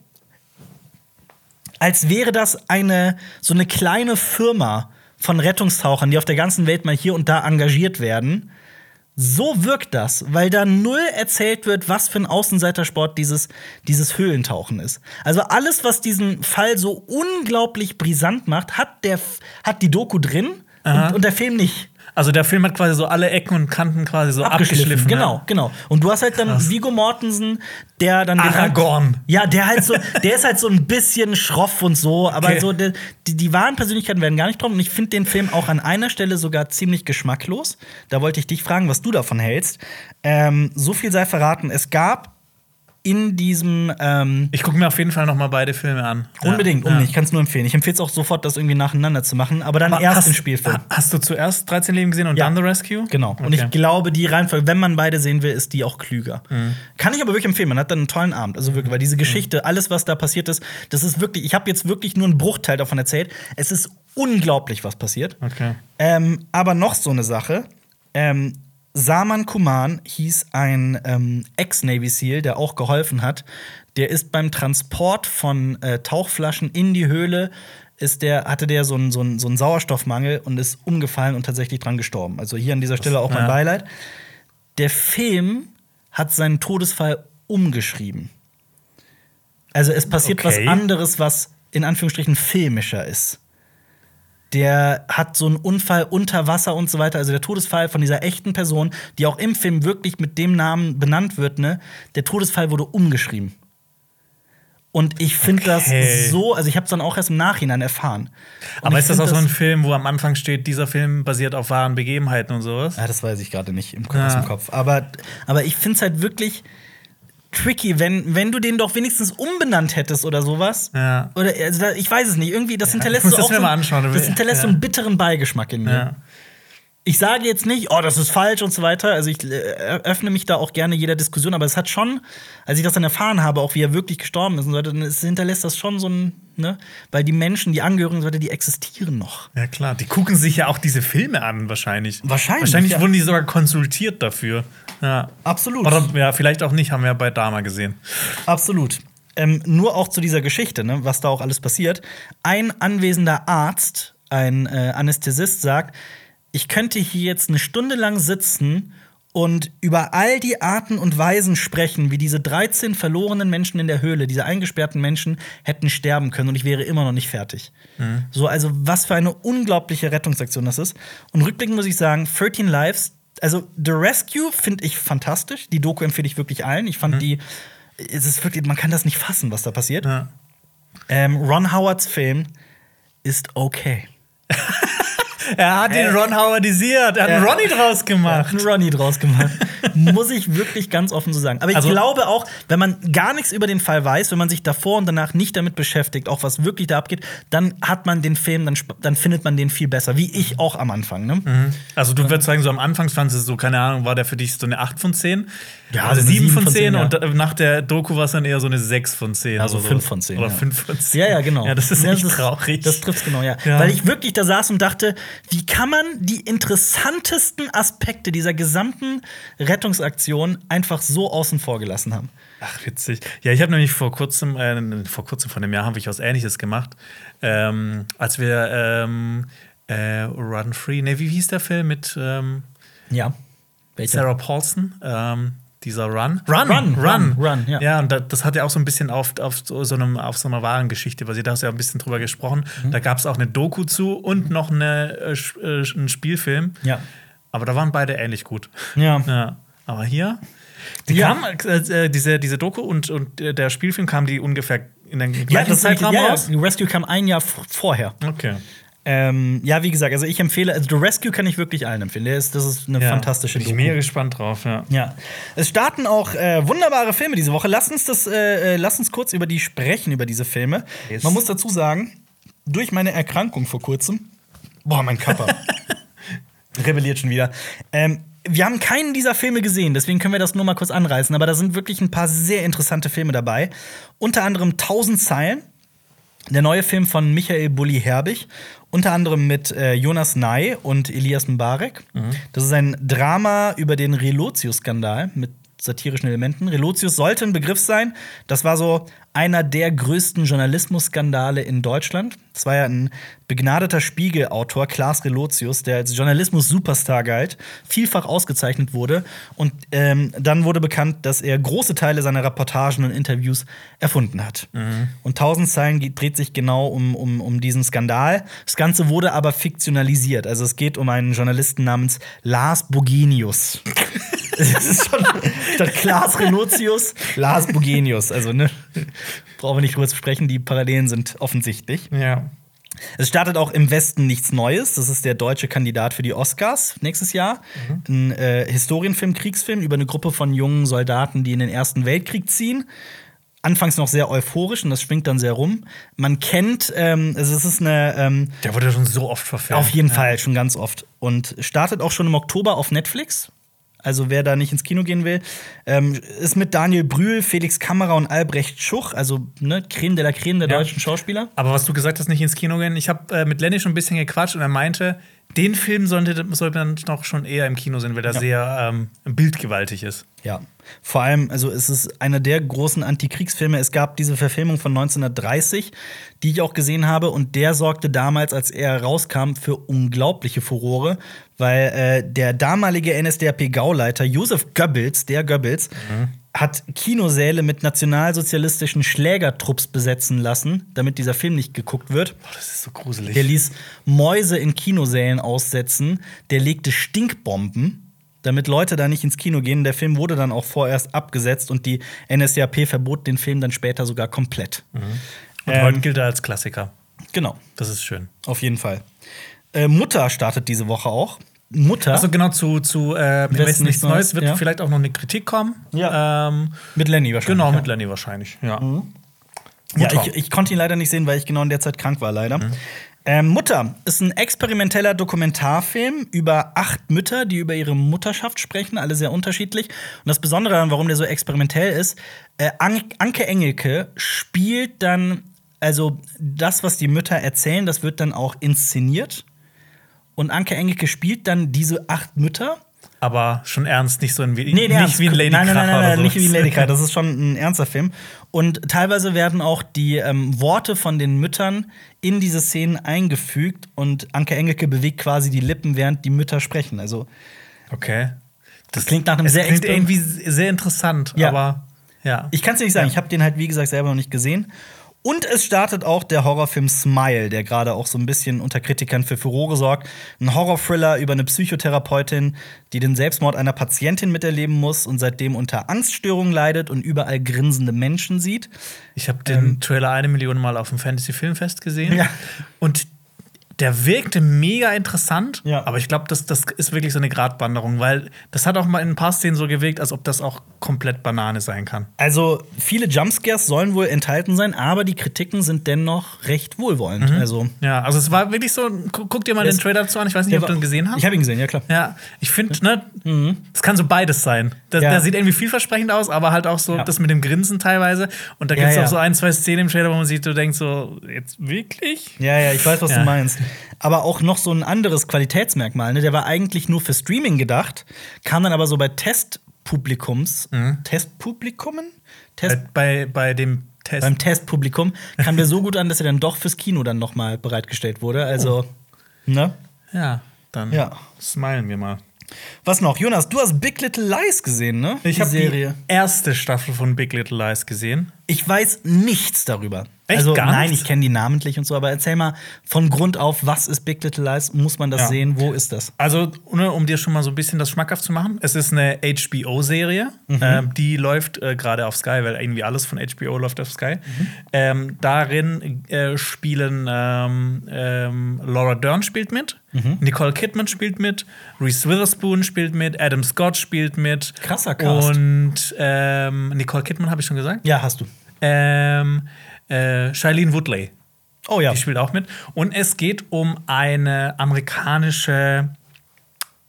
als wäre das eine so eine kleine Firma von Rettungstauchern, die auf der ganzen Welt mal hier und da engagiert werden. So wirkt das, weil da null erzählt wird, was für ein Außenseitersport dieses, dieses Höhlentauchen ist. Also alles, was diesen Fall so unglaublich brisant macht, hat, der, hat die Doku drin und, und der Film nicht. Also der Film hat quasi so alle Ecken und Kanten quasi so abgeschliffen. Genau, ja. genau. Und du hast halt dann Krass. Vigo Mortensen, der dann Aragorn. Ja, der halt so, der ist halt so ein bisschen schroff und so, aber Okay. so die, die wahren Persönlichkeiten werden gar nicht drauf. Und ich finde den Film auch an einer Stelle sogar ziemlich geschmacklos. Da wollte ich dich fragen, was du davon hältst. Ähm, so viel sei verraten. Es gab in diesem ähm, Ich gucke mir auf jeden Fall noch mal beide Filme an. Unbedingt, ja. unbedingt. Ich kann es nur empfehlen. Ich empfehle es auch sofort, das irgendwie nacheinander zu machen, aber dann Aber erst hast, den Spielfilm. ha- Hast du zuerst 13 Leben gesehen und Ja. dann The Rescue? Genau. Und Okay. ich glaube, die Reihenfolge, wenn man beide sehen will, ist die auch klüger. Mhm. Kann ich aber wirklich empfehlen. Man hat dann einen tollen Abend. Also wirklich, weil diese Geschichte, alles, was da passiert ist, das ist wirklich, ich habe jetzt wirklich nur einen Bruchteil davon erzählt. Es ist unglaublich, was passiert. Okay. Ähm, aber noch so eine Sache. Ähm, Saman Kuman hieß ein ähm, Ex-Navy SEAL, der auch geholfen hat. Der ist beim Transport von äh, Tauchflaschen in die Höhle, ist der, hatte der so einen, so, einen, so einen Sauerstoffmangel und ist umgefallen und tatsächlich dran gestorben. Also hier an dieser Stelle auch mein ja. Beileid. Der Film hat seinen Todesfall umgeschrieben. Also es passiert Okay. was anderes, was in Anführungsstrichen filmischer ist der hat so einen Unfall unter Wasser und so weiter. Also der Todesfall von dieser echten Person, die auch im Film wirklich mit dem Namen benannt wird, ne? Der Todesfall wurde umgeschrieben. Und ich finde Okay. das so, also ich habe es dann auch erst im Nachhinein erfahren. Und Aber ist das auch so ein Film, wo am Anfang steht, dieser Film basiert auf wahren Begebenheiten und sowas? Ja, das weiß ich gerade nicht im, Ja. aus dem Kopf. Aber, aber ich finde es halt wirklich tricky, wenn, wenn du den doch wenigstens umbenannt hättest oder sowas. Ja. Oder also ich weiß es nicht. Irgendwie, das hinterlässt ich muss so das auch mir so, mal anschauen. Das hinterlässt so Ja. einen bitteren Beigeschmack in mir. Ja. Ich sage jetzt nicht, oh, das ist falsch und so weiter. Also ich äh, öffne mich da auch gerne jeder Diskussion, aber es hat schon, als ich das dann erfahren habe, auch wie er wirklich gestorben ist und so weiter, dann hinterlässt das schon so ein, ne? Weil die Menschen, die Angehörigen und so weiter, die existieren noch. Ja, klar. Die gucken sich ja auch diese Filme an, wahrscheinlich. Wahrscheinlich, Wahrscheinlich ja. wurden die sogar konsultiert dafür. Ja. Absolut. Oder ja, vielleicht auch nicht, haben wir ja bei Dama gesehen. Absolut. Ähm, nur auch zu dieser Geschichte, ne, was da auch alles passiert. Ein anwesender Arzt, ein äh, Anästhesist, sagt, ich könnte hier jetzt eine Stunde lang sitzen und über all die Arten und Weisen sprechen, wie diese 13 verlorenen Menschen in der Höhle, diese eingesperrten Menschen, hätten sterben können und ich wäre immer noch nicht fertig. So, also was für eine unglaubliche Rettungsaktion das ist. Und rückblickend muss ich sagen, 13 Lives, also The Rescue finde ich fantastisch. Die Doku empfehle ich wirklich allen. Ich fand die, es ist wirklich, man kann das nicht fassen, was da passiert. Ja. Ähm, Ron Howards Film ist okay. Er hat den Ron Howardisiert. Er hat einen Ja. Ronny draus gemacht. Einen Ronny draus gemacht. Muss ich wirklich ganz offen so sagen. Aber ich Also- glaube auch, wenn man gar nichts über den Fall weiß, wenn man sich davor und danach nicht damit beschäftigt, auch was wirklich da abgeht, dann hat man den Film, dann, dann findet man den viel besser. Wie ich auch am Anfang. Ne? Also du würdest sagen, so am Anfang fandest du so, keine Ahnung, war der für dich so eine 8 von 10? Ja, also 7 von 10, 7 von 10, und nach der Doku war es dann eher so eine 6 von 10. Also oder 5 so. von 10, Oder ja. 5 von 10. Ja, ja, genau. Ja, das ist Ja, echt traurig. Das trifft's genau, ja. Ja. Weil ich wirklich da saß und dachte, wie kann man die interessantesten Aspekte dieser gesamten Rettungsaktion einfach so außen vor gelassen haben? Ach, witzig. Ja, ich habe nämlich vor kurzem, äh, vor kurzem, vor einem Jahr, habe ich was Ähnliches gemacht. Ähm, als wir ähm, äh, Run Free, ne, wie hieß der Film mit ähm, Ja. Sarah Paulson? Ähm, dieser Run. Run, Run, Run, ja. Ja, und da, das hat ja auch so ein bisschen auf, auf, so, so einem, auf so einer wahren Geschichte basiert. Da hast du ja ein bisschen drüber gesprochen. Mhm. Da gab es auch eine Doku zu und noch eine, äh, äh, einen Spielfilm. Ja. Aber da waren beide ähnlich gut. Ja. Ja. Aber hier, die Ja. kam, äh, diese, diese Doku und, und äh, der Spielfilm kam die ungefähr in den Ja, gleichen das Zeitraum ja, raus? ja, Rescue kam ein Jahr vorher. Okay. Ähm, ja, wie gesagt, also ich empfehle, also The Rescue kann ich wirklich allen empfehlen. Der ist, das ist eine Ja, fantastische Bin ich Doku. mega gespannt drauf, ja. Ja. Es starten auch äh, wunderbare Filme diese Woche. Lass uns das, äh, äh, lass uns kurz über die sprechen, über diese Filme. Yes. Man muss dazu sagen, durch meine Erkrankung vor kurzem, boah, mein Körper rebelliert schon wieder. Ähm, wir haben keinen dieser Filme gesehen, deswegen können wir das nur mal kurz anreißen. Aber da sind wirklich ein paar sehr interessante Filme dabei. Unter anderem Tausend Zeilen, der neue Film von Michael Bulli Herbig, unter anderem mit äh, Jonas Ney und Elias Mbarek. Das ist ein Drama über den Relotius-Skandal mit satirischen Elementen. Relotius sollte ein Begriff sein. Das war so einer der größten Journalismusskandale in Deutschland. Das war ja ein begnadeter Spiegelautor, Klaas Relotius, der als Journalismus-Superstar galt, vielfach ausgezeichnet wurde. Und ähm, dann wurde bekannt, dass er große Teile seiner Reportagen und Interviews erfunden hat. Und Tausend Zeilen geht- dreht sich genau um, um, um diesen Skandal. Das Ganze wurde aber fiktionalisiert. Also es geht um einen Journalisten namens Lars Bogenius. Es ist schon statt Klaas Renotius, Lars Bogenius. Also, ne, brauchen wir nicht drüber zu sprechen, die Parallelen sind offensichtlich. Ja. Es startet auch im Westen nichts Neues. Das ist der deutsche Kandidat für die Oscars nächstes Jahr. Ein äh, Historienfilm, Kriegsfilm über eine Gruppe von jungen Soldaten, die in den Ersten Weltkrieg ziehen. Anfangs noch sehr euphorisch und das schwingt dann sehr rum. Man kennt, ähm, also es ist eine ähm, Der wurde schon so oft verfilmt. auf jeden ja. Fall, schon ganz oft. Und startet auch schon im Oktober auf Netflix. Also wer da nicht ins Kino gehen will, ähm, ist mit Daniel Brühl, Felix Kammerer und Albrecht Schuch, also ne, Creme de la Creme der Ja. deutschen Schauspieler. Aber was du gesagt hast, nicht ins Kino gehen. Ich habe äh, mit Lenny schon ein bisschen gequatscht und er meinte, den Film sollte, sollte man noch schon eher im Kino sehen, weil er Ja. sehr ähm, bildgewaltig ist. Ja. Vor allem, also es ist einer der großen Antikriegsfilme. Es gab diese Verfilmung von 1930, die ich auch gesehen habe, und der sorgte damals, als er rauskam, für unglaubliche Furore, weil äh, der damalige NSDAP-Gauleiter Josef Goebbels, der Goebbels, hat Kinosäle mit nationalsozialistischen Schlägertrupps besetzen lassen, damit dieser Film nicht geguckt wird. Boah, das ist so gruselig. Der ließ Mäuse in Kinosälen aussetzen. Der legte Stinkbomben, damit Leute da nicht ins Kino gehen. Der Film wurde dann auch vorerst abgesetzt und die NSDAP verbot den Film dann später sogar komplett. und ähm, heute gilt er als Klassiker. Genau, Das ist schön. auf jeden Fall. Äh, Mutter startet diese Woche auch. Mutter Also genau zu, zu äh, im Westen nichts Neues wird ja. vielleicht auch noch eine Kritik kommen. Ja. Ähm, mit Lenny wahrscheinlich. genau, ja. mit Lenny wahrscheinlich. Ja. Ja, Mutter. ich, ich konnte ihn leider nicht sehen, weil ich genau in der Zeit krank war, leider. Ähm, Mutter ist ein experimenteller Dokumentarfilm über acht Mütter, die über ihre Mutterschaft sprechen, alle sehr unterschiedlich. Und das Besondere daran, warum der so experimentell ist, äh, An Anke Engelke spielt dann, also das, was die Mütter erzählen, das wird dann auch inszeniert. Und Anke Engelke spielt dann diese acht Mütter. Aber schon ernst, nicht so ein, wie, Nee, nicht ernst. wie ein Lady Nein, nein, nein, nein, oder nicht wie ein. Lady. Das ist schon ein ernster Film. Und teilweise werden auch die ähm, Worte von den Müttern in diese Szenen eingefügt und Anke Engelke bewegt quasi die Lippen, während die Mütter sprechen. Also Okay. Das klingt nach einem sehr klingt irgendwie sehr interessant, Ja. aber ja. ich kann es dir nicht sagen. Ich habe den halt wie gesagt selber noch nicht gesehen. Und es startet auch der Horrorfilm Smile, der gerade auch so ein bisschen unter Kritikern für Furore sorgt. Ein Horrorthriller über eine Psychotherapeutin, die den Selbstmord einer Patientin miterleben muss und seitdem unter Angststörungen leidet und überall grinsende Menschen sieht. Ich habe den Trailer eine Million Mal auf dem Fantasy Filmfest gesehen. Ähm. Ja. Und der wirkte mega interessant, Ja. aber ich glaube, das, das ist wirklich so eine Gratwanderung, weil das hat auch mal in ein paar Szenen so gewirkt, als ob das auch komplett Banane sein kann. Also, viele Jumpscares sollen wohl enthalten sein, aber die Kritiken sind dennoch recht wohlwollend. Also, Ja, also es war wirklich so, gu guck dir mal Das- den Trailer dazu an, ich weiß nicht, der ob du ihn gesehen hast. Ich habe ihn gesehen, ja klar. Ja, ich finde, ne, es kann so beides sein. Das, Ja. Der sieht irgendwie vielversprechend aus, aber halt auch so Ja. das mit dem Grinsen teilweise. Und da gibt es auch so ein, zwei Szenen im Trailer, wo man sieht, du denkst so, jetzt wirklich? Ja, ja, ich weiß, was du meinst. Aber auch noch so ein anderes Qualitätsmerkmal. Ne? Der war eigentlich nur für Streaming gedacht, kam dann aber so bei Testpublikums. Testpublikumen? Test, Bei, bei dem Test. beim Testpublikum kam der so gut an, dass er dann doch fürs Kino dann noch mal bereitgestellt wurde. Also, ne? ja, dann Ja. smilen wir mal. Was noch? Jonas, du hast Big Little Lies gesehen, ne? Ich habe die erste Staffel von Big Little Lies gesehen. Ich weiß nichts darüber. Echt? also nein, ich kenne die namentlich und so, aber erzähl mal von Grund auf, was ist Big Little Lies? Muss man das Ja. sehen? Wo ist das? Also, um dir schon mal so ein bisschen das schmackhaft zu machen, es ist eine HBO-Serie. Ähm, die läuft äh, gerade auf Sky, weil irgendwie alles von HBO läuft auf Sky. Ähm, darin äh, spielen ähm, ähm, Laura Dern spielt mit, Nicole Kidman spielt mit, Reese Witherspoon spielt mit, Adam Scott spielt mit. Krasser Cast. Und ähm, Nicole Kidman habe ich schon gesagt. Ja, hast du. Ähm, äh, Shailene Woodley. Oh ja. Die spielt auch mit. Und es geht um eine amerikanische,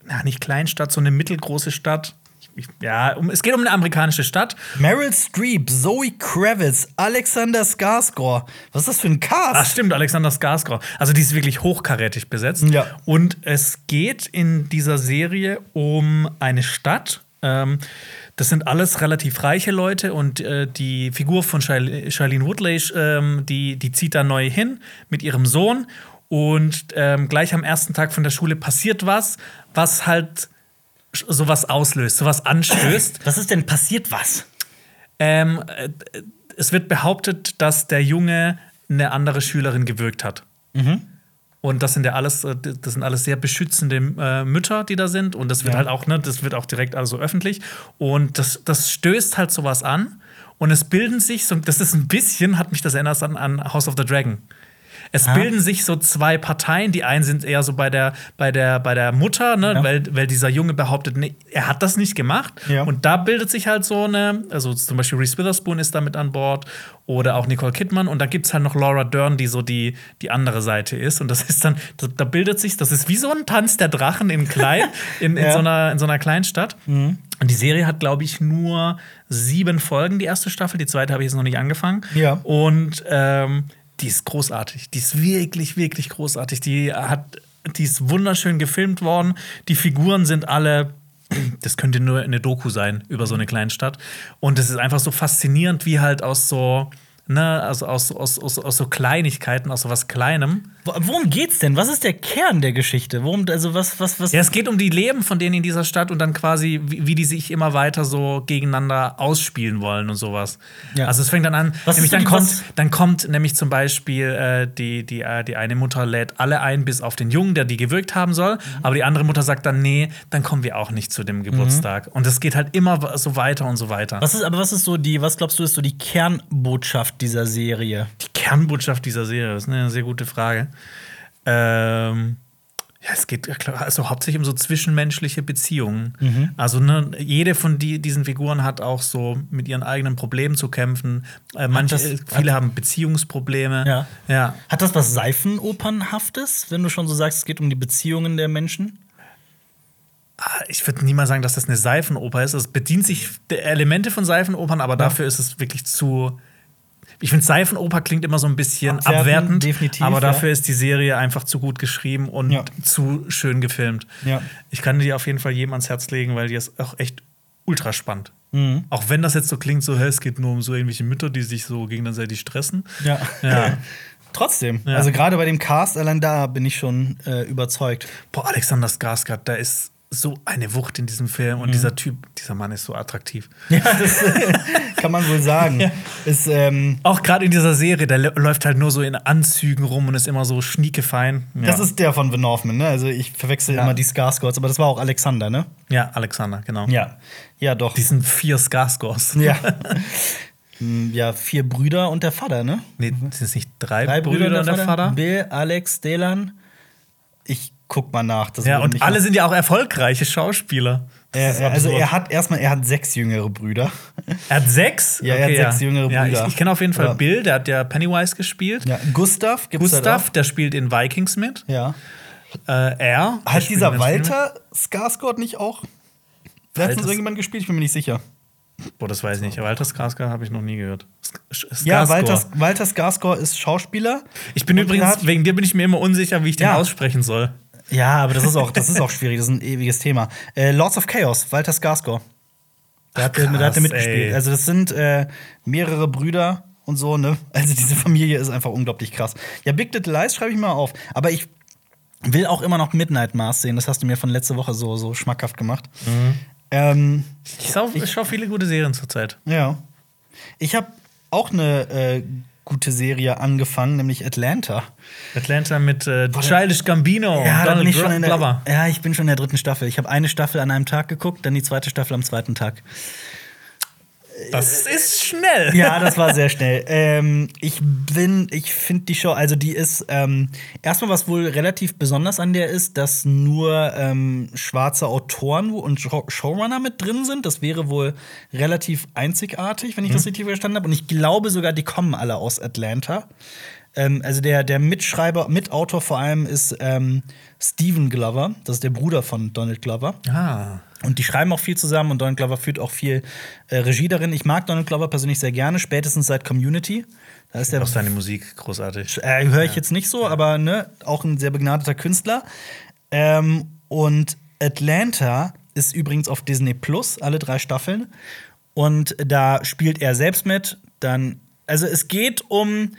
na, nicht Kleinstadt, so eine mittelgroße Stadt. Ich, ja, um, es geht um eine amerikanische Stadt. Meryl Streep, Zoe Kravitz, Alexander Skarsgård. Was ist das für ein Ach, Cast? stimmt, Alexander Skarsgård. Also die ist wirklich hochkarätig besetzt. Ja. Und es geht in dieser Serie um eine Stadt, Ähm, das sind alles relativ reiche Leute und äh, die Figur von Shailene Woodley, ähm, die, die zieht da neu hin mit ihrem Sohn und ähm, gleich am ersten Tag von der Schule passiert was, was halt sowas auslöst, sowas anstößt. Was ist denn passiert was? ähm, äh, es wird behauptet, dass der Junge eine andere Schülerin gewürgt hat. Und das sind ja alles, äh, das sind alles sehr beschützende äh, Mütter, die da sind. Und das wird Ja. halt auch, ne, das wird auch direkt also öffentlich. Und das, das stößt halt sowas an. Und es bilden sich so, das ist ein bisschen, hat mich das erinnert an, an House of the Dragon. Es Ah. bilden sich so zwei Parteien. Die einen sind eher so bei der, bei der, bei der Mutter, ne? Ja. weil, weil dieser Junge behauptet, nee, er hat das nicht gemacht. Ja. Und da bildet sich halt so eine, also zum Beispiel Reese Witherspoon ist da mit an Bord oder auch Nicole Kidman. Und da gibt es halt noch Laura Dern, die so die, die andere Seite ist. Und das ist dann, da, da bildet sich, das ist wie so ein Tanz der Drachen in klein, in, in, Ja. so, einer, in so einer kleinen Stadt. Und die Serie hat, glaube ich, nur sieben Folgen, die erste Staffel. Die zweite habe ich jetzt noch nicht angefangen. Ja. Und ähm, die ist großartig. Die ist wirklich, wirklich großartig. Die hat, die ist wunderschön gefilmt worden. Die Figuren sind alle. Das könnte nur eine Doku sein über so eine kleine Stadt. Und es ist einfach so faszinierend, wie halt aus so, ne, also aus, aus, aus, aus so Kleinigkeiten, aus so was Kleinem. Wo- Worum geht's denn? Was ist der Kern der Geschichte? Worum, also was, was, was? Ja, es geht um die Leben von denen in dieser Stadt und dann quasi, wie, wie die sich immer weiter so gegeneinander ausspielen wollen und sowas. Ja. Also es fängt dann an, Was nämlich dann die- kommt, dann kommt nämlich zum Beispiel äh, die, die, äh, die eine Mutter lädt alle ein, bis auf den Jungen, der die gewirkt haben soll. Mhm. Aber die andere Mutter sagt dann, nee, dann kommen wir auch nicht zu dem Geburtstag. Und es geht halt immer so weiter und so weiter. Was ist, aber was ist so die, was glaubst du, ist so die Kernbotschaft dieser Serie? die Kernbotschaft dieser Serie? Das ist eine sehr gute Frage. Ähm, ja, es geht ja also hauptsächlich um so zwischenmenschliche Beziehungen. Mhm. Also ne, jede von die, diesen Figuren hat auch so mit ihren eigenen Problemen zu kämpfen. Äh, manche, das- äh, viele haben Beziehungsprobleme. Ja. ja. Hat das was Seifenopernhaftes, wenn du schon so sagst, es geht um die Beziehungen der Menschen? Ah, Ich würde niemals sagen, dass das eine Seifenoper ist. Es bedient sich Elemente von Seifenopern, aber dafür ist es wirklich zu. Ich finde, Seifenoper klingt immer so ein bisschen Abwertend, abwertend, definitiv, aber ja. dafür ist die Serie einfach zu gut geschrieben und Ja. zu schön gefilmt. Ja. Ich kann die auf jeden Fall jedem ans Herz legen, weil die ist auch echt ultra spannend. Mhm. Auch wenn das jetzt so klingt, so, hey, es geht nur um so irgendwelche Mütter, die sich so gegenseitig stressen. Ja. Ja. Trotzdem. Ja. Also gerade bei dem Cast, allein da bin ich schon äh, überzeugt. Boah, Alexander Skarsgård, da ist so eine Wucht in diesem Film Mhm. und dieser Typ, dieser Mann ist so attraktiv. Ja, das kann man wohl sagen. Ja. Ist, ähm, Auch gerade in dieser Serie, der lä- läuft halt nur so in Anzügen rum und ist immer so schniekefein. Ja. Das ist der von The Northman, ne? Also ich verwechsel Ja. immer die Skarsgårds, aber das war auch Alexander, ne? ja, Alexander, genau. Ja. Ja, doch. Die sind vier Skarsgårds. Ja. Hm, ja, vier Brüder und der Vater, ne? Nee, sind es nicht drei, Drei Brüder, und der Vater? Bill, Alex, Delan. Ich guck mal nach. Das Ja, und alle sind ja auch erfolgreiche Schauspieler. Er, also er hat erstmal, er hat sechs jüngere Brüder. Er hat sechs? Ja, er hat sechs jüngere Ja, Brüder. ich, ich kenne auf jeden Fall Ja. Bill, der hat ja Pennywise gespielt. Ja, Gustav gibt's da Gustav, drauf? der spielt in Vikings mit. Ja. Äh, er. Hat dieser Walter Skarsgård nicht auch letztens Walter- irgendjemand gespielt? Ich bin mir nicht sicher. Boah, das weiß ich nicht. Walter Skarsgård habe ich noch nie gehört. Sk- Ja, Skarsgård. Walter, Walter Skarsgård ist Schauspieler. Ich bin übrigens, wegen dir bin ich mir immer unsicher, wie ich den Ja. aussprechen soll. Ja, aber das ist auch, das ist auch schwierig. Das ist ein ewiges Thema. Äh, Lords of Chaos, Walter Skarsgård. Der hat, er mitgespielt. ey. Also das sind äh, mehrere Brüder und so, ne? Also diese Familie ist einfach unglaublich krass. Ja, Big Little Lies schreibe ich mal auf. Aber ich will auch immer noch Midnight Mars sehen. Das hast du mir von letzte Woche so, so schmackhaft gemacht. Ähm, Ich, schau- schaue viele gute Serien zurzeit. ja. Ich habe auch eine äh, gute Serie angefangen, nämlich Atlanta. Atlanta mit äh, Childish Gambino Ja, und da bin Donald ich schon in der, ja, ich bin schon in der dritten Staffel. Ich habe eine Staffel an einem Tag geguckt, dann die zweite Staffel am zweiten Tag. Das ist schnell. Ja, das war sehr schnell. Ähm, ich bin, ich finde die Show, also die ist ähm, erstmal was wohl relativ besonders an der ist, dass nur ähm, schwarze Autoren und Show- Showrunner mit drin sind. Das wäre wohl relativ einzigartig, wenn ich das richtig verstanden habe. Und ich glaube sogar, die kommen alle aus Atlanta. Ähm, also der, der Mitschreiber, Mitautor vor allem ist ähm, Stephen Glover. Das ist der Bruder von Donald Glover. Ah. Und die schreiben auch viel zusammen und Donald Glover führt auch viel äh, Regie darin. Ich mag Donald Glover persönlich sehr gerne, spätestens seit Community. Da ist der Auch seine Musik großartig. äh, höre ich jetzt nicht so, aber ne, auch ein sehr begnadeter Künstler. Ähm, und Atlanta ist übrigens auf Disney Plus, alle drei Staffeln. Und da spielt er selbst mit. Dann, also es geht um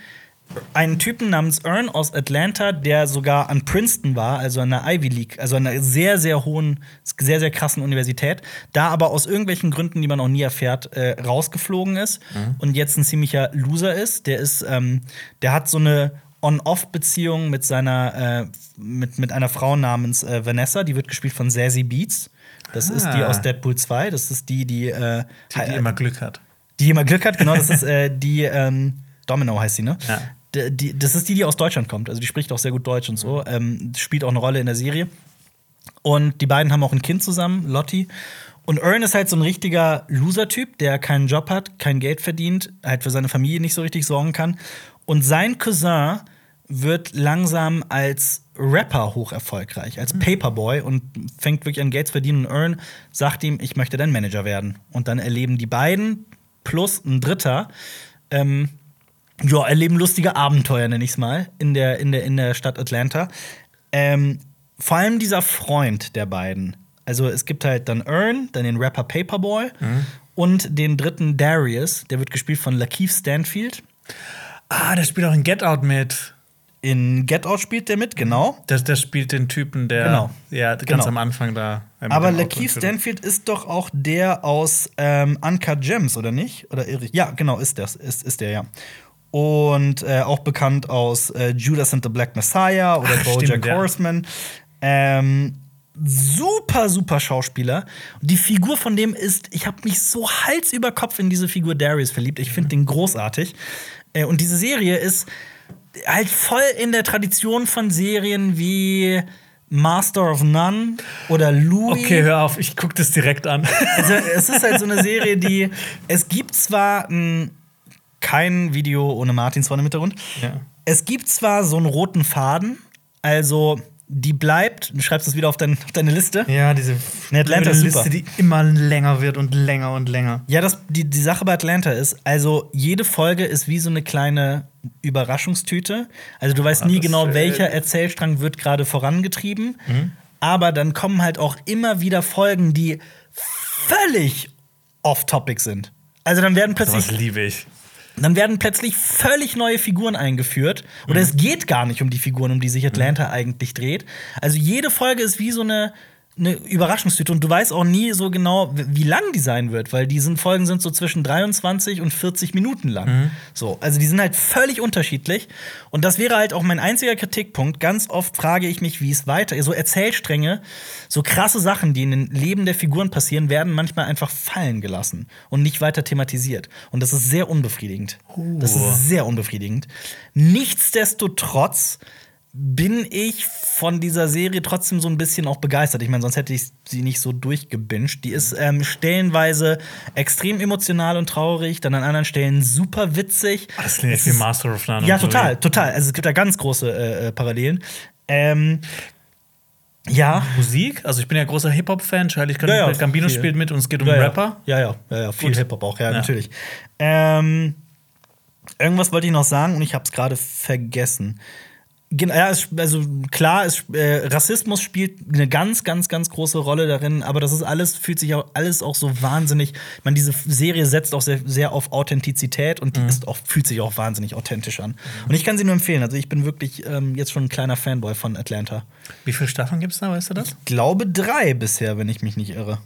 einen Typen namens Ern aus Atlanta, der sogar an Princeton war, also an der Ivy League, also an einer sehr, sehr hohen, sehr, sehr krassen Universität, da aber aus irgendwelchen Gründen, die man auch nie erfährt, äh, rausgeflogen ist und jetzt ein ziemlicher Loser ist. Der ist, ähm, der hat so eine On-Off-Beziehung mit seiner, äh, mit, mit einer Frau namens äh, Vanessa, die wird gespielt von Zazie Beats. Das ist die Ah. aus Deadpool 2. Das ist die, die, äh, Die, die immer Glück hat. die immer Glück hat, genau, das ist äh, die ähm, Domino heißt sie, ne? Ja. Die, das ist die, die aus Deutschland kommt. Also die spricht auch sehr gut Deutsch und so. Ähm, spielt auch eine Rolle in der Serie. Und die beiden haben auch ein Kind zusammen, Lottie. Und Ern ist halt so ein richtiger Loser-Typ, der keinen Job hat, kein Geld verdient, halt für seine Familie nicht so richtig sorgen kann. Und sein Cousin wird langsam als Rapper hoch erfolgreich, als Paperboy und fängt wirklich an Geld zu verdienen. Und Ern sagt ihm, ich möchte dein Manager werden. Und dann erleben die beiden plus ein Dritter ähm, ja, erleben lustige Abenteuer, nenne ich es mal, in der, in, der, in der Stadt Atlanta. Ähm, vor allem dieser Freund der beiden. Also es gibt halt dann Ern, dann den Rapper Paperboy und den dritten Darius, der wird gespielt von Lakeith Stanfield. Ah, der spielt auch in Get Out mit. In Get Out spielt der mit, genau. Der, der spielt den Typen, der Genau. ja ganz Genau. am Anfang da. äh, Aber Lakeith Stanfield ist doch auch der aus ähm, Uncut Gems, oder nicht? Oder irre? Ja, genau, ist das, ist, ist der, ja. Und äh, auch bekannt aus äh, Judas and the Black Messiah oder Ach, Bojack stimmt, ja. Horseman. Ähm, super, super Schauspieler. Die Figur von dem ist, ich habe mich so Hals über Kopf in diese Figur Darius verliebt. Ich finde den großartig. Äh, und diese Serie ist halt voll in der Tradition von Serien wie Master of None oder Louis. Okay, hör auf, ich guck das direkt an. Also, es ist halt so eine Serie, die. Es gibt zwar m, kein Video ohne Martins vorne im Hintergrund. Ja. Es gibt zwar so einen roten Faden, also die bleibt, du schreibst das wieder auf, dein, auf deine Liste. Ja, diese Ne, Atlanta ist super. Liste, die immer länger wird und länger und länger. Ja, das, die, die Sache bei Atlanta ist, also jede Folge ist wie so eine kleine Überraschungstüte. Also du weißt nie das, genau, welcher Erzählstrang wird gerade vorangetrieben. Aber dann kommen halt auch immer wieder Folgen, die völlig off-topic sind. Also dann werden plötzlich Das liebe ich. Dann werden plötzlich völlig neue Figuren eingeführt. Oder es geht gar nicht um die Figuren, um die sich Atlanta eigentlich dreht. Also jede Folge ist wie so eine, eine Überraschungstüte und du weißt auch nie so genau, wie lang die sein wird, weil diese Folgen sind so zwischen 23 und 40 Minuten lang. So, also die sind halt völlig unterschiedlich. Und das wäre halt auch mein einziger Kritikpunkt. Ganz oft frage ich mich, wie es weiter So Erzählstränge, so krasse Sachen, die in den Leben der Figuren passieren, werden manchmal einfach fallen gelassen und nicht weiter thematisiert. Und das ist sehr unbefriedigend. Das ist sehr unbefriedigend. Nichtsdestotrotz bin ich von dieser Serie trotzdem so ein bisschen auch begeistert. Ich meine, sonst hätte ich sie nicht so durchgebinged. Die ist ähm, stellenweise extrem emotional und traurig, dann an anderen Stellen super witzig. Das klingt echt wie Master of None. Ja, total, total. Also es gibt da ganz große äh, äh, Parallelen. Ähm, ja. Musik, also ich bin ja großer Hip-Hop-Fan. Charlie Ja, ja, Gambino viel. spielt mit und es geht um ja, ja. Rapper. Ja, ja, ja, ja viel. Hip-Hop auch, ja, Ja. natürlich. Ähm, irgendwas wollte ich noch sagen und ich habe es gerade vergessen. Ja, es, also klar, es, äh, Rassismus spielt eine ganz, ganz, ganz große Rolle darin, aber das ist alles, fühlt sich auch alles auch so wahnsinnig. Ich meine, diese Serie setzt auch sehr, sehr auf Authentizität und die ist auch, fühlt sich auch wahnsinnig authentisch an. Und ich kann sie nur empfehlen. Also ich bin wirklich ähm, jetzt schon ein kleiner Fanboy von Atlanta. Wie viele Staffeln gibt es da, weißt du das? Glaube drei bisher, wenn ich mich nicht irre.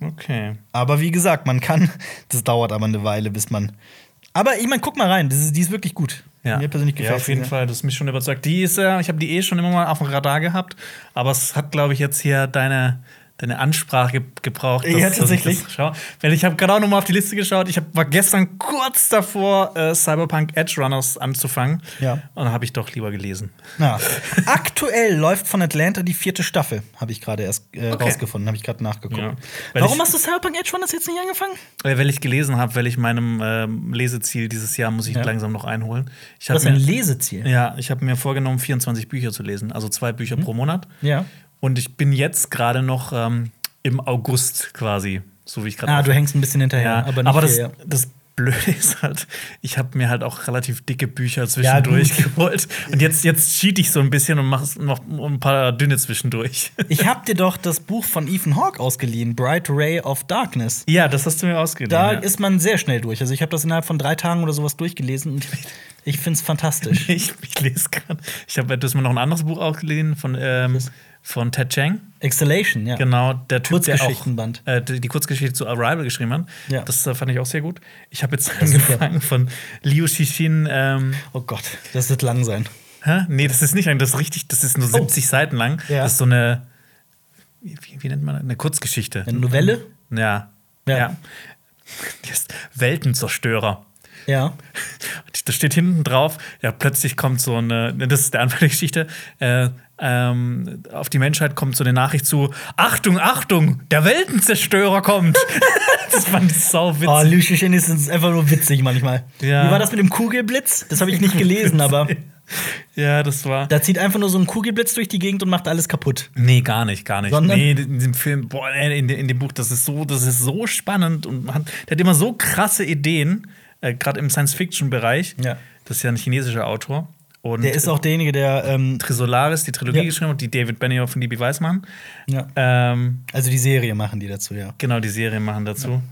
Okay. Aber wie gesagt, man kann, das dauert aber eine Weile, bis man. Aber ich meine, guck mal rein, das ist, die ist wirklich gut. Ja. Mir persönlich gefällt ja, auf jeden sie. Fall, das ist mich schon überzeugt. Die ist ja, ich habe die eh schon immer mal auf dem Radar gehabt, aber es hat, glaube ich, jetzt hier deine, deine Ansprache ge gebraucht. Ja, dass- ich tatsächlich. das schaue. Weil ich habe gerade auch noch mal auf die Liste geschaut. Ich hab, war gestern kurz davor, äh, Cyberpunk Edge Runners anzufangen. Ja. Und dann habe ich doch lieber gelesen. Ja. Aktuell läuft von Atlanta die vierte Staffel, habe ich gerade erst äh, Okay. rausgefunden, habe ich gerade nachgeguckt. Ja. Warum ich- hast du Cyberpunk Edge Runners jetzt nicht angefangen? Äh, weil ich gelesen habe, weil ich meinem ähm, Leseziel dieses Jahr muss ich Ja. langsam noch einholen. Ich habe hast ein Leseziel. ja, ich habe mir vorgenommen, 24 Bücher zu lesen, also zwei Bücher pro Monat. Ja. Und ich bin jetzt gerade noch ähm, im August quasi, so wie ich gerade. Ah, du hängst ein bisschen hinterher, ja, aber aber, nicht das, viel, ja. das Blöde ist halt, ich habe mir halt auch relativ dicke Bücher zwischendurch gut. geholt. Und jetzt, jetzt cheat ich so ein bisschen und mache noch ein paar dünne zwischendurch. Ich hab dir doch das Buch von Ethan Hawke ausgeliehen, Bright Ray of Darkness. Ja, das hast du mir ausgeliehen. Da ja. ist man sehr schnell durch. Also ich habe das innerhalb von drei Tagen oder sowas durchgelesen und ich finde es fantastisch. ich, ich lese gerade. Ich habe das mir noch ein anderes Buch ausgeliehen von, ähm, von Ted Chang. Exhalation, ja. Genau, der Typ, der auch Kurzgeschichtenband. äh, die, die Kurzgeschichte zu Arrival geschrieben hat. Ja. Das äh, fand ich auch sehr gut. Ich habe jetzt angefangen von Liu Xixin. Ähm, Oh Gott, das wird lang sein. hä? Nee, das ist nicht lang, das ist richtig, das ist nur 70 Seiten lang. Oh. Ja. Das ist so eine, wie, wie nennt man das? Eine Kurzgeschichte. Eine Novelle? Ja. Ja. ja. Die ist Weltenzerstörer. Ja. Da steht hinten drauf, ja, plötzlich kommt so eine, das ist der Anfang der Geschichte, äh, ähm, auf die Menschheit kommt so eine Nachricht zu: Achtung, Achtung, der Weltenzerstörer kommt. das fand ich sau witzig. Oh, Lucian ist einfach nur witzig manchmal. Ja. Wie war das mit dem Kugelblitz? Das habe ich nicht gelesen, aber ja, das war. da zieht einfach nur so ein Kugelblitz durch die Gegend und macht alles kaputt. Nee, gar nicht, gar nicht. Sondern? Nee, in diesem Film, boah, in, dem- in dem Buch, das ist so, das ist so spannend und man hat, der hat immer so krasse Ideen, äh, gerade im Science-Fiction-Bereich. Ja. Das ist ja ein chinesischer Autor. Und Der ist auch derjenige, der, ähm, Trisolaris, die Trilogie Ja. geschrieben hat, die David Benioff und DB Weißmann. ja. Ähm, also die Serie machen die dazu, ja. genau, die Serien machen dazu.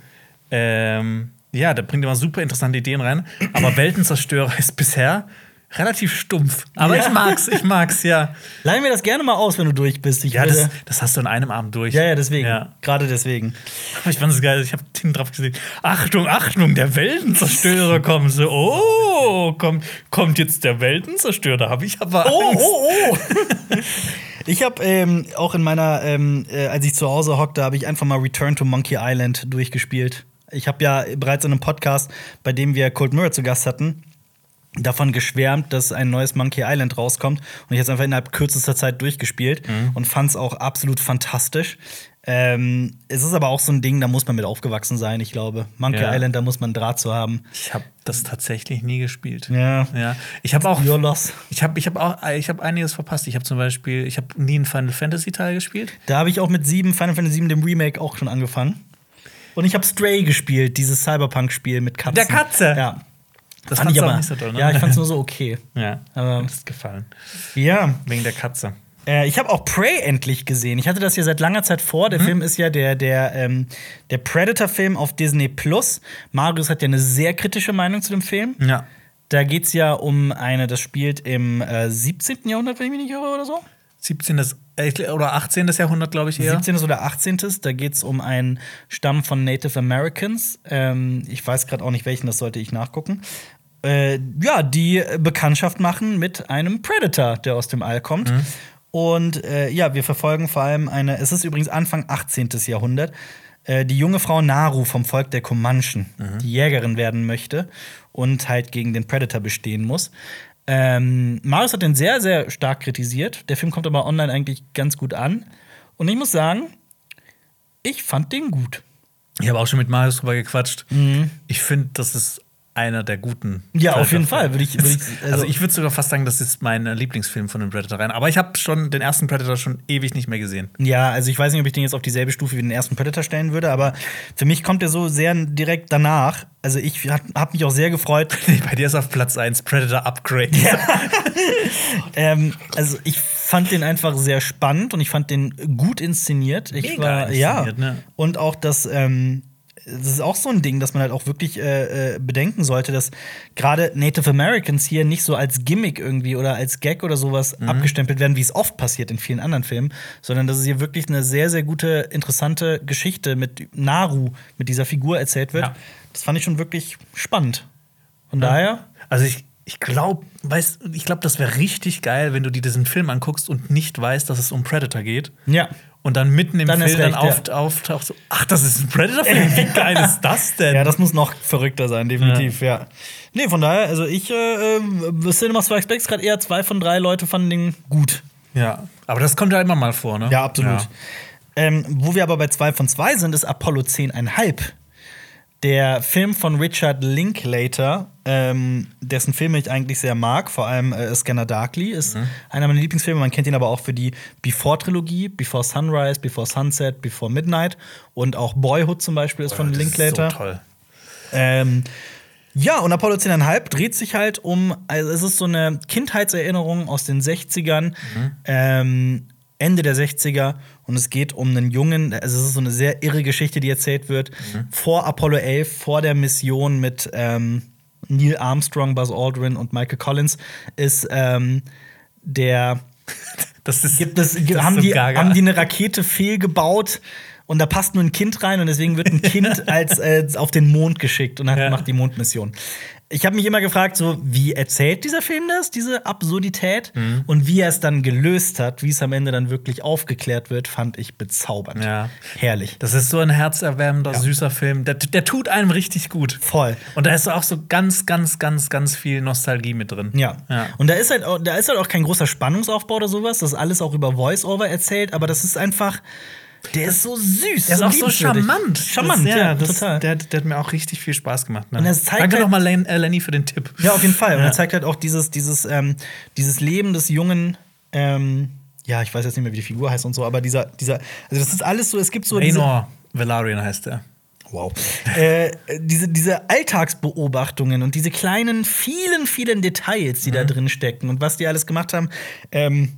Ähm, ja, der bringt immer super interessante Ideen rein. Aber Weltenzerstörer ist bisher relativ stumpf. Aber Ja. ich mag's, ich mag's, ja. Leih mir das gerne mal aus, wenn du durch bist. Ich Ja, das, das hast du in einem Abend durch. ja, ja, deswegen. Ja. Gerade deswegen. Aber ich fand es geil. Ich habe hinten drauf gesehen. Achtung, Achtung, der Weltenzerstörer kommt. So, oh, kommt, kommt jetzt der Weltenzerstörer. Habe ich aber Oh, Angst. oh, oh. ich habe ähm, auch in meiner, ähm, äh, als ich zu Hause hockte, habe ich einfach mal Return to Monkey Island durchgespielt. Ich habe ja bereits in einem Podcast, bei dem wir Cold Mirror zu Gast hatten, davon geschwärmt, dass ein neues Monkey Island rauskommt. Und ich habe es einfach innerhalb kürzester Zeit durchgespielt und fand es auch absolut fantastisch. Ähm, es ist aber auch so ein Ding, da muss man mit aufgewachsen sein, ich glaube. Monkey Ja. Island, da muss man Draht zu haben. Ich habe das tatsächlich nie gespielt. Ja. Ja. Ich habe auch. Your loss. Ich habe ich hab auch ich hab einiges verpasst. Ich habe zum Beispiel, ich habe nie einen Final Fantasy Teil gespielt. Da habe ich auch mit 7, Final Fantasy 7, dem Remake, auch schon angefangen. Und ich habe Stray gespielt, dieses Cyberpunk-Spiel mit Katzen. Der Katze? Ja. Das Fand ich aber, nicht so toll, ne? Ja, ich fand's nur so okay. Ja, Aber- mir ist gefallen. Ja. Wegen der Katze. Äh, ich habe auch Prey endlich gesehen. Ich hatte das ja seit langer Zeit vor. Mhm. Der Film ist ja der, der, ähm, der Predator-Film auf Disney Plus. Marius hat ja eine sehr kritische Meinung zu dem Film. Ja. Da geht's ja um eine, das spielt im äh, 17. Jahrhundert, wenn ich mich nicht irre, oder so. 17. äh, oder 18. Jahrhundert, glaube ich eher. 17. oder 18. Da geht es um einen Stamm von Native Americans. Ähm, ich weiß gerade auch nicht welchen, das sollte ich nachgucken. Äh, ja, die Bekanntschaft machen mit einem Predator, der aus dem All kommt. Und äh, ja, wir verfolgen vor allem eine, es ist übrigens Anfang 18. Jahrhundert, äh, die junge Frau Naru vom Volk der Comanchen, die Jägerin werden möchte und halt gegen den Predator bestehen muss. Ähm, Marius hat den sehr, sehr stark kritisiert. Der Film kommt aber online eigentlich ganz gut an. Und ich muss sagen, ich fand den gut. Ich habe auch schon mit Marius drüber gequatscht. Ich finde, das ist einer der guten. Ja, auf jeden. Fall, würde ich- würde ich- also, also- ich würde sogar fast sagen, das ist mein Lieblingsfilm von den Predator rein. Aber ich habe schon den ersten Predator schon ewig nicht mehr gesehen. Ja, also ich weiß nicht, ob ich den jetzt auf dieselbe Stufe wie den ersten Predator stellen würde, aber für mich kommt der so sehr direkt danach. Also ich habe mich auch sehr gefreut. Bei dir ist auf Platz 1 Predator Upgrade. ähm, also ich fand den einfach sehr spannend und ich fand den gut inszeniert. Ich Mega war ja inszeniert, ne? und auch das. Ähm, das ist auch so ein Ding, dass man halt auch wirklich äh, äh, bedenken sollte, dass gerade Native Americans hier nicht so als Gimmick irgendwie oder als Gag oder sowas Mhm. abgestempelt werden, wie es oft passiert in vielen anderen Filmen, sondern dass es hier wirklich eine sehr, sehr gute, interessante Geschichte mit Naru, mit dieser Figur erzählt wird. Ja. Das fand ich schon wirklich spannend. Von daher, Also ich, ich glaube, ich glaube, das wäre richtig geil, wenn du dir diesen Film anguckst und nicht weißt, dass es um Predator geht. ja. Und dann mitten im Dann Film dann recht, auft, auftaucht so, ach, das ist ein Predator-Film. Wie geil ist das denn? Ja, das muss noch verrückter sein, definitiv, ja. Nee, von daher, also ich, äh, äh, Cinema Strikes Back gerade eher zwei von drei Leute fanden den gut. Ja, aber das kommt ja immer mal vor, ne? Ja, absolut. Ähm, wo wir aber bei zwei von zwei sind, ist Apollo 10,5. Der Film von Richard Linklater, ähm, dessen Filme ich eigentlich sehr mag, vor allem äh, Scanner Darkly, ist einer meiner Lieblingsfilme. Man kennt ihn aber auch für die Before-Trilogie, Before Sunrise, Before Sunset, Before Midnight und auch Boyhood zum Beispiel ist von Das ist Linklater. So toll. Ähm, Ja, und Apollo 10,5 dreht sich halt um, also es ist so eine Kindheitserinnerung aus den 60ern, ähm, Ende der 60er. Und es geht um einen Jungen, also es ist so eine sehr irre Geschichte, die erzählt wird, vor Apollo 11, vor der Mission mit ähm, Neil Armstrong, Buzz Aldrin und Michael Collins, ist ähm, der Das ist, gibt es, das haben, so die, gaga. haben die eine Rakete fehlgebaut und da passt nur ein Kind rein und deswegen wird ein Kind als äh, auf den Mond geschickt und hat, Ja. macht die Mondmission. Ich habe mich immer gefragt, so wie erzählt dieser Film das, diese Absurdität Mhm. und wie er es dann gelöst hat, wie es am Ende dann wirklich aufgeklärt wird, fand ich bezaubernd. Ja. Herrlich. Das ist so ein herzerwärmender, süßer Film. Der, der tut einem richtig gut. Voll. Und da ist auch so ganz, ganz, ganz, ganz viel Nostalgie mit drin. Ja. Ja. Und da ist halt auch, da ist halt auch kein großer Spannungsaufbau oder sowas. Das ist alles auch über Voice-Over erzählt, aber das ist einfach. Der ist so süß. Der ist auch so charmant. Charmant, das, ja, das, total. Der, der hat mir auch richtig viel Spaß gemacht. Ne? Und es zeigt Danke halt- nochmal, Len, äh, Lenny, für den Tipp. Ja, auf jeden Fall. Und Ja. er zeigt halt auch dieses, dieses, ähm, dieses Leben des jungen, ähm, ja, ich weiß jetzt nicht mehr, wie die Figur heißt und so, aber dieser, dieser, also das ist alles so, es gibt so Raynor Valarian heißt er. wow, äh, diese, diese Alltagsbeobachtungen und diese kleinen, vielen, vielen Details, die da Mhm. drin stecken und was die alles gemacht haben, ähm,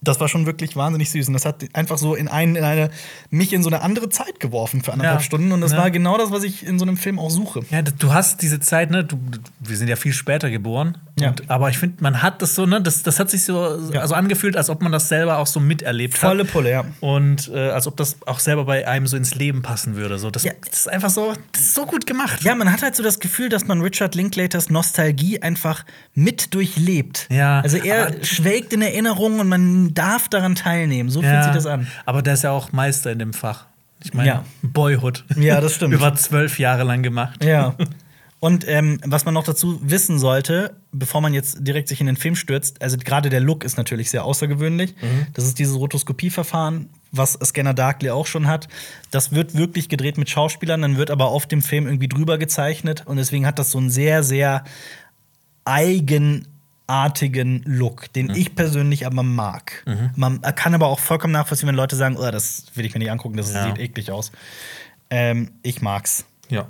das war schon wirklich wahnsinnig süß. Und das hat einfach so in, einen, in eine, mich in so eine andere Zeit geworfen für anderthalb Ja. Stunden. Und das Ja. war genau das, was ich in so einem Film auch suche. Ja, du hast diese Zeit, ne? Du- wir sind ja viel später geboren. Ja. Und, aber ich finde, man hat das so, ne? Das, das hat sich so Ja. also angefühlt, als ob man das selber auch so miterlebt Volle hat. Pulle, ja. Und äh, als ob das auch selber bei einem so ins Leben passen würde. So, das, Ja. das ist einfach so, das ist so gut gemacht. Ja, man hat halt so das Gefühl, dass man Richard Linklaters Nostalgie einfach mit durchlebt. Ja, Also er aber- schwelgt in Erinnerungen und man darf daran teilnehmen. So fühlt sich das an. Aber der ist ja auch Meister in dem Fach. Ich meine, Ja. Boyhood. Ja, das stimmt. Über zwölf Jahre lang gemacht. Ja. Und ähm, was man noch dazu wissen sollte, bevor man jetzt direkt sich in den Film stürzt, also gerade der Look ist natürlich sehr außergewöhnlich. Mhm. Das ist dieses Rotoskopieverfahren, was Scanner Darkly auch schon hat. Das wird wirklich gedreht mit Schauspielern, dann wird aber auf dem Film irgendwie drüber gezeichnet und deswegen hat das so einen sehr, sehr eigenartigen Look, den ich persönlich aber mag. Man kann aber auch vollkommen nachvollziehen, wenn Leute sagen, oh, das will ich mir nicht angucken, das Ja. sieht eklig aus. Ähm, ich mag's. Ja.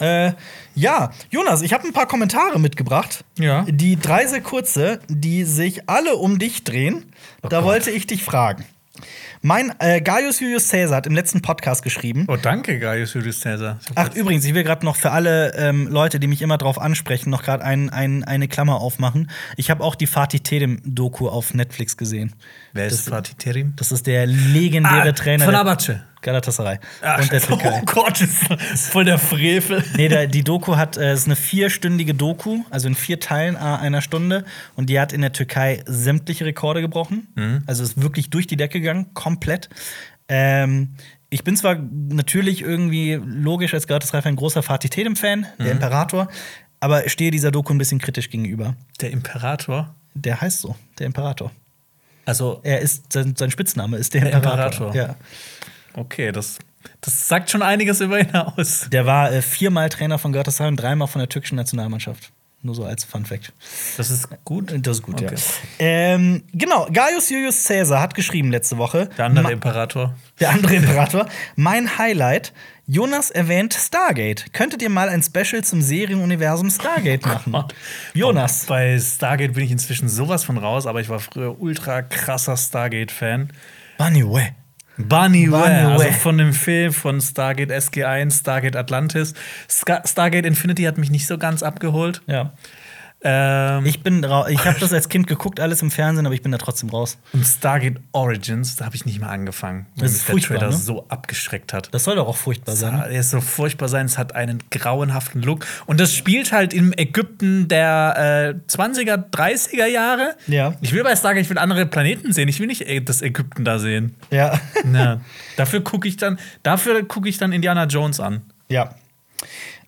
Äh, ja, Jonas, ich habe ein paar Kommentare mitgebracht. Ja. Die drei sehr kurze, die sich alle um dich drehen. da Gott. wollte ich dich fragen. Mein äh, Gaius Julius Caesar hat im letzten Podcast geschrieben. Oh, danke, Gaius Julius Caesar. Ach, übrigens, ich will gerade noch für alle ähm, Leute, die mich immer drauf ansprechen, noch gerade ein, ein, eine Klammer aufmachen. Ich habe auch die Fatih Terim-Doku auf Netflix gesehen. Wer ist das- Fatih Terim? Das ist der legendäre Trainer Ah, von der Abace. Galatasaray Ach, und der Türkei. Oh Gott, ist voll der Frevel. Nee, der, die Doku hat, äh, ist eine vierstündige Doku, also in vier Teilen a einer Stunde. Und die hat in der Türkei sämtliche Rekorde gebrochen. Also ist wirklich durch die Decke gegangen, komplett. Ähm, ich bin zwar natürlich irgendwie logisch als Galatasaray ein großer Fatih Terim-Fan, der Imperator, aber stehe dieser Doku ein bisschen kritisch gegenüber. Der Imperator. Der heißt so, der Imperator. Also, Er ist, sein, sein Spitzname ist der, Der Imperator. Imperator. Ja. okay, das, das sagt schon einiges über ihn aus. Der war äh, viermal Trainer von Galatasaray und dreimal von der türkischen Nationalmannschaft. Nur so als Fun Fact. Das ist gut. Das ist gut, Okay. ja. Ähm, genau, Gaius Julius Caesar hat geschrieben letzte Woche. Der andere Ma- Imperator. der andere Imperator. mein Highlight. Jonas erwähnt Stargate. Könntet ihr mal ein Special zum Serienuniversum Stargate machen? Jonas. Bei Stargate bin ich inzwischen sowas von raus, aber ich war früher ultra krasser Stargate-Fan. Bunny way. Bunny Ware, also von dem Film von Stargate SG1, Stargate Atlantis. Ska Stargate Infinity hat mich nicht so ganz abgeholt. Ja. Ähm, Ich bin ich habe das als Kind geguckt, alles im Fernsehen, aber ich bin da trotzdem raus. und Stargate Origins, da habe ich nicht mal angefangen, weil Das mich ist der furchtbar, Trailer ne? so abgeschreckt hat. Das soll doch auch furchtbar sein. Er ist so furchtbar sein, es hat einen grauenhaften Look. Und das spielt halt im Ägypten der äh, 20er, 30er Jahre. Ja. Ich will bei Stargate, ich will andere Planeten sehen. Ich will nicht äh, das Ägypten da sehen. Ja. Ja. dafür gucke ich dann, dafür gucke ich dann Indiana Jones an. ja.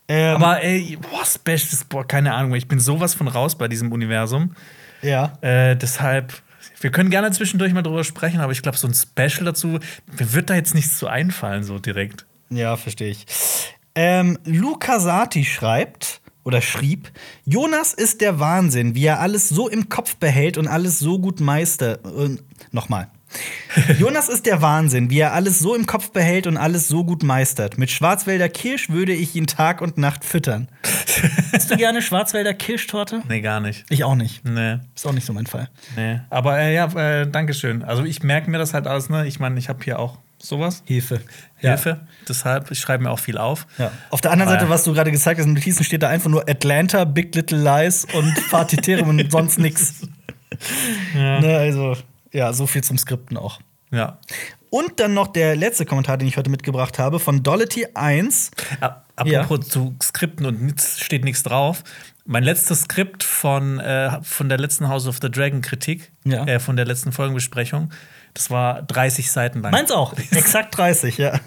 Ähm, Aber ey, boah, Specials, boah, keine Ahnung, ich bin sowas von raus bei diesem Universum. ja. Äh, deshalb, wir können gerne zwischendurch mal drüber sprechen, aber ich glaube, so ein Special dazu, mir wird da jetzt nichts zu einfallen, so direkt. Ja, verstehe ich. Ähm, Luca Sati schreibt oder schrieb: Jonas ist der Wahnsinn, wie er alles so im Kopf behält und alles so gut meistert. Äh, Nochmal. Jonas ist der Wahnsinn, wie er alles so im Kopf behält und alles so gut meistert. Mit Schwarzwälder Kirsch würde ich ihn Tag und Nacht füttern. Hast du gerne Schwarzwälder Kirschtorte? Nee, gar nicht. Ich auch nicht. Nee. Ist auch nicht so mein Fall. Nee. Aber äh, ja, äh, Dankeschön. Also ich merke mir das halt alles, ne? Ich meine, ich habe hier auch sowas. Hilfe. Hilfe. Deshalb, ich schreibe mir auch viel auf. Ja. Auf der anderen Aber Seite, ja. was du gerade gesagt hast, in Notizen steht da einfach nur Atlanta, Big Little Lies und Fatiterum und sonst nix. Ne, also, ja, so viel zum Skripten auch. Ja. Und dann noch der letzte Kommentar, den ich heute mitgebracht habe, von Dolity1. A- Apropos zu Skripten und nix, steht nichts drauf. Mein letztes Skript von, äh, von der letzten House of the Dragon Kritik, Ja. äh, von der letzten Folgenbesprechung, das war 30 Seiten lang. Meins auch, exakt 30, ja.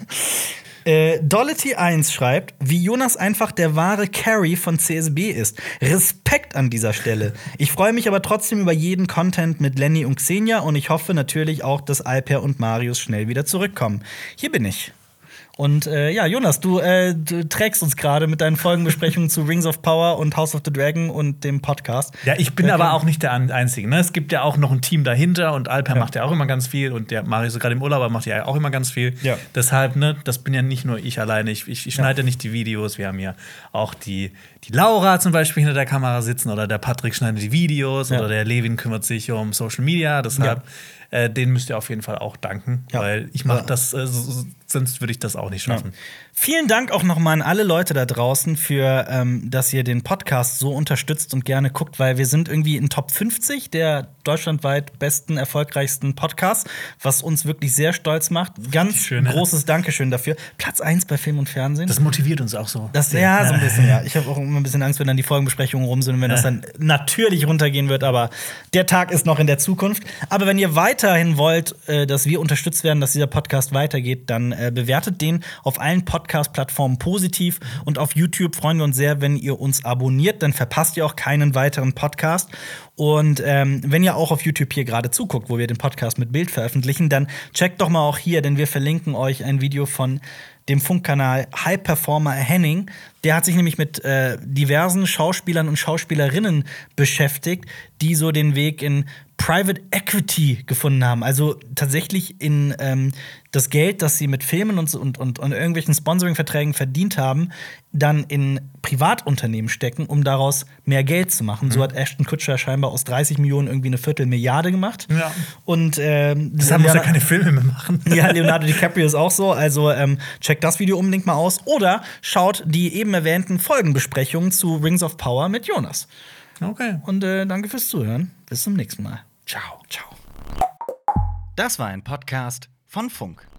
Äh, Dolity1 schreibt, wie Jonas einfach der wahre Carry von CSB ist. Respekt an dieser Stelle. Ich freue mich aber trotzdem über jeden Content mit Lenny und Xenia und ich hoffe natürlich auch, dass Alper und Marius schnell wieder zurückkommen. Hier bin ich. Und äh, ja, Jonas, du, äh, du trägst uns gerade mit deinen Folgenbesprechungen zu Rings of Power und House of the Dragon und dem Podcast. Ja, ich bin Ja, aber auch nicht der Einzige. Ne? Es gibt ja auch noch ein Team dahinter und Alper Ja. macht ja auch immer ganz viel und der Mario ist gerade im Urlaub, aber macht ja auch immer ganz viel. Ja. Deshalb, ne, das bin ja nicht nur ich alleine. Ich, ich, ich schneide ja nicht die Videos. Wir haben ja auch die, die Laura zum Beispiel hinter der Kamera sitzen oder der Patrick schneidet die Videos oder der Levin kümmert sich um Social Media. Deshalb, äh, den müsst ihr auf jeden Fall auch danken, Ja. weil ich mache Ja. das, äh, so- sonst würde ich das auch nicht schaffen. Vielen Dank auch nochmal an alle Leute da draußen für, ähm, dass ihr den Podcast so unterstützt und gerne guckt, weil wir sind irgendwie in Top 50 der deutschlandweit besten, erfolgreichsten Podcasts, was uns wirklich sehr stolz macht. Ganz schön, ja. großes Dankeschön dafür. Platz 1 bei Film und Fernsehen. Das motiviert uns auch so. Das, ja, so ein bisschen, ja. Ich habe auch immer ein bisschen Angst, wenn dann die Folgenbesprechungen rum sind und wenn das dann natürlich runtergehen wird, aber der Tag ist noch in der Zukunft. Aber wenn ihr weiterhin wollt, äh, dass wir unterstützt werden, dass dieser Podcast weitergeht, dann äh, bewertet den auf allen Podcast-Plattformen positiv und auf YouTube freuen wir uns sehr, wenn ihr uns abonniert, dann verpasst ihr auch keinen weiteren Podcast. Und ähm, wenn ihr auch auf YouTube hier gerade zuguckt, wo wir den Podcast mit Bild veröffentlichen, dann checkt doch mal auch hier, denn wir verlinken euch ein Video von dem Funkkanal High Performer Henning. Der hat sich nämlich mit äh, diversen Schauspielern und Schauspielerinnen beschäftigt, die so den Weg in Private Equity gefunden haben. Also tatsächlich in ähm, das Geld, das sie mit Filmen und, und, und, und irgendwelchen Sponsoring-Verträgen verdient haben, dann in Privatunternehmen stecken, um daraus mehr Geld zu machen. So hat Ashton Kutcher scheinbar aus 30 Millionen irgendwie eine Viertelmilliarde gemacht. Ja. Und ähm, Deshalb muss er keine Filme mehr machen. ja, Leonardo DiCaprio ist auch so. Also ähm, checkt das Video unbedingt mal aus. Oder schaut die eben erwähnten Folgenbesprechungen zu Rings of Power mit Jonas. Okay. Und äh, danke fürs Zuhören. Bis zum nächsten Mal. Ciao. Ciao. Das war ein Podcast von Funk.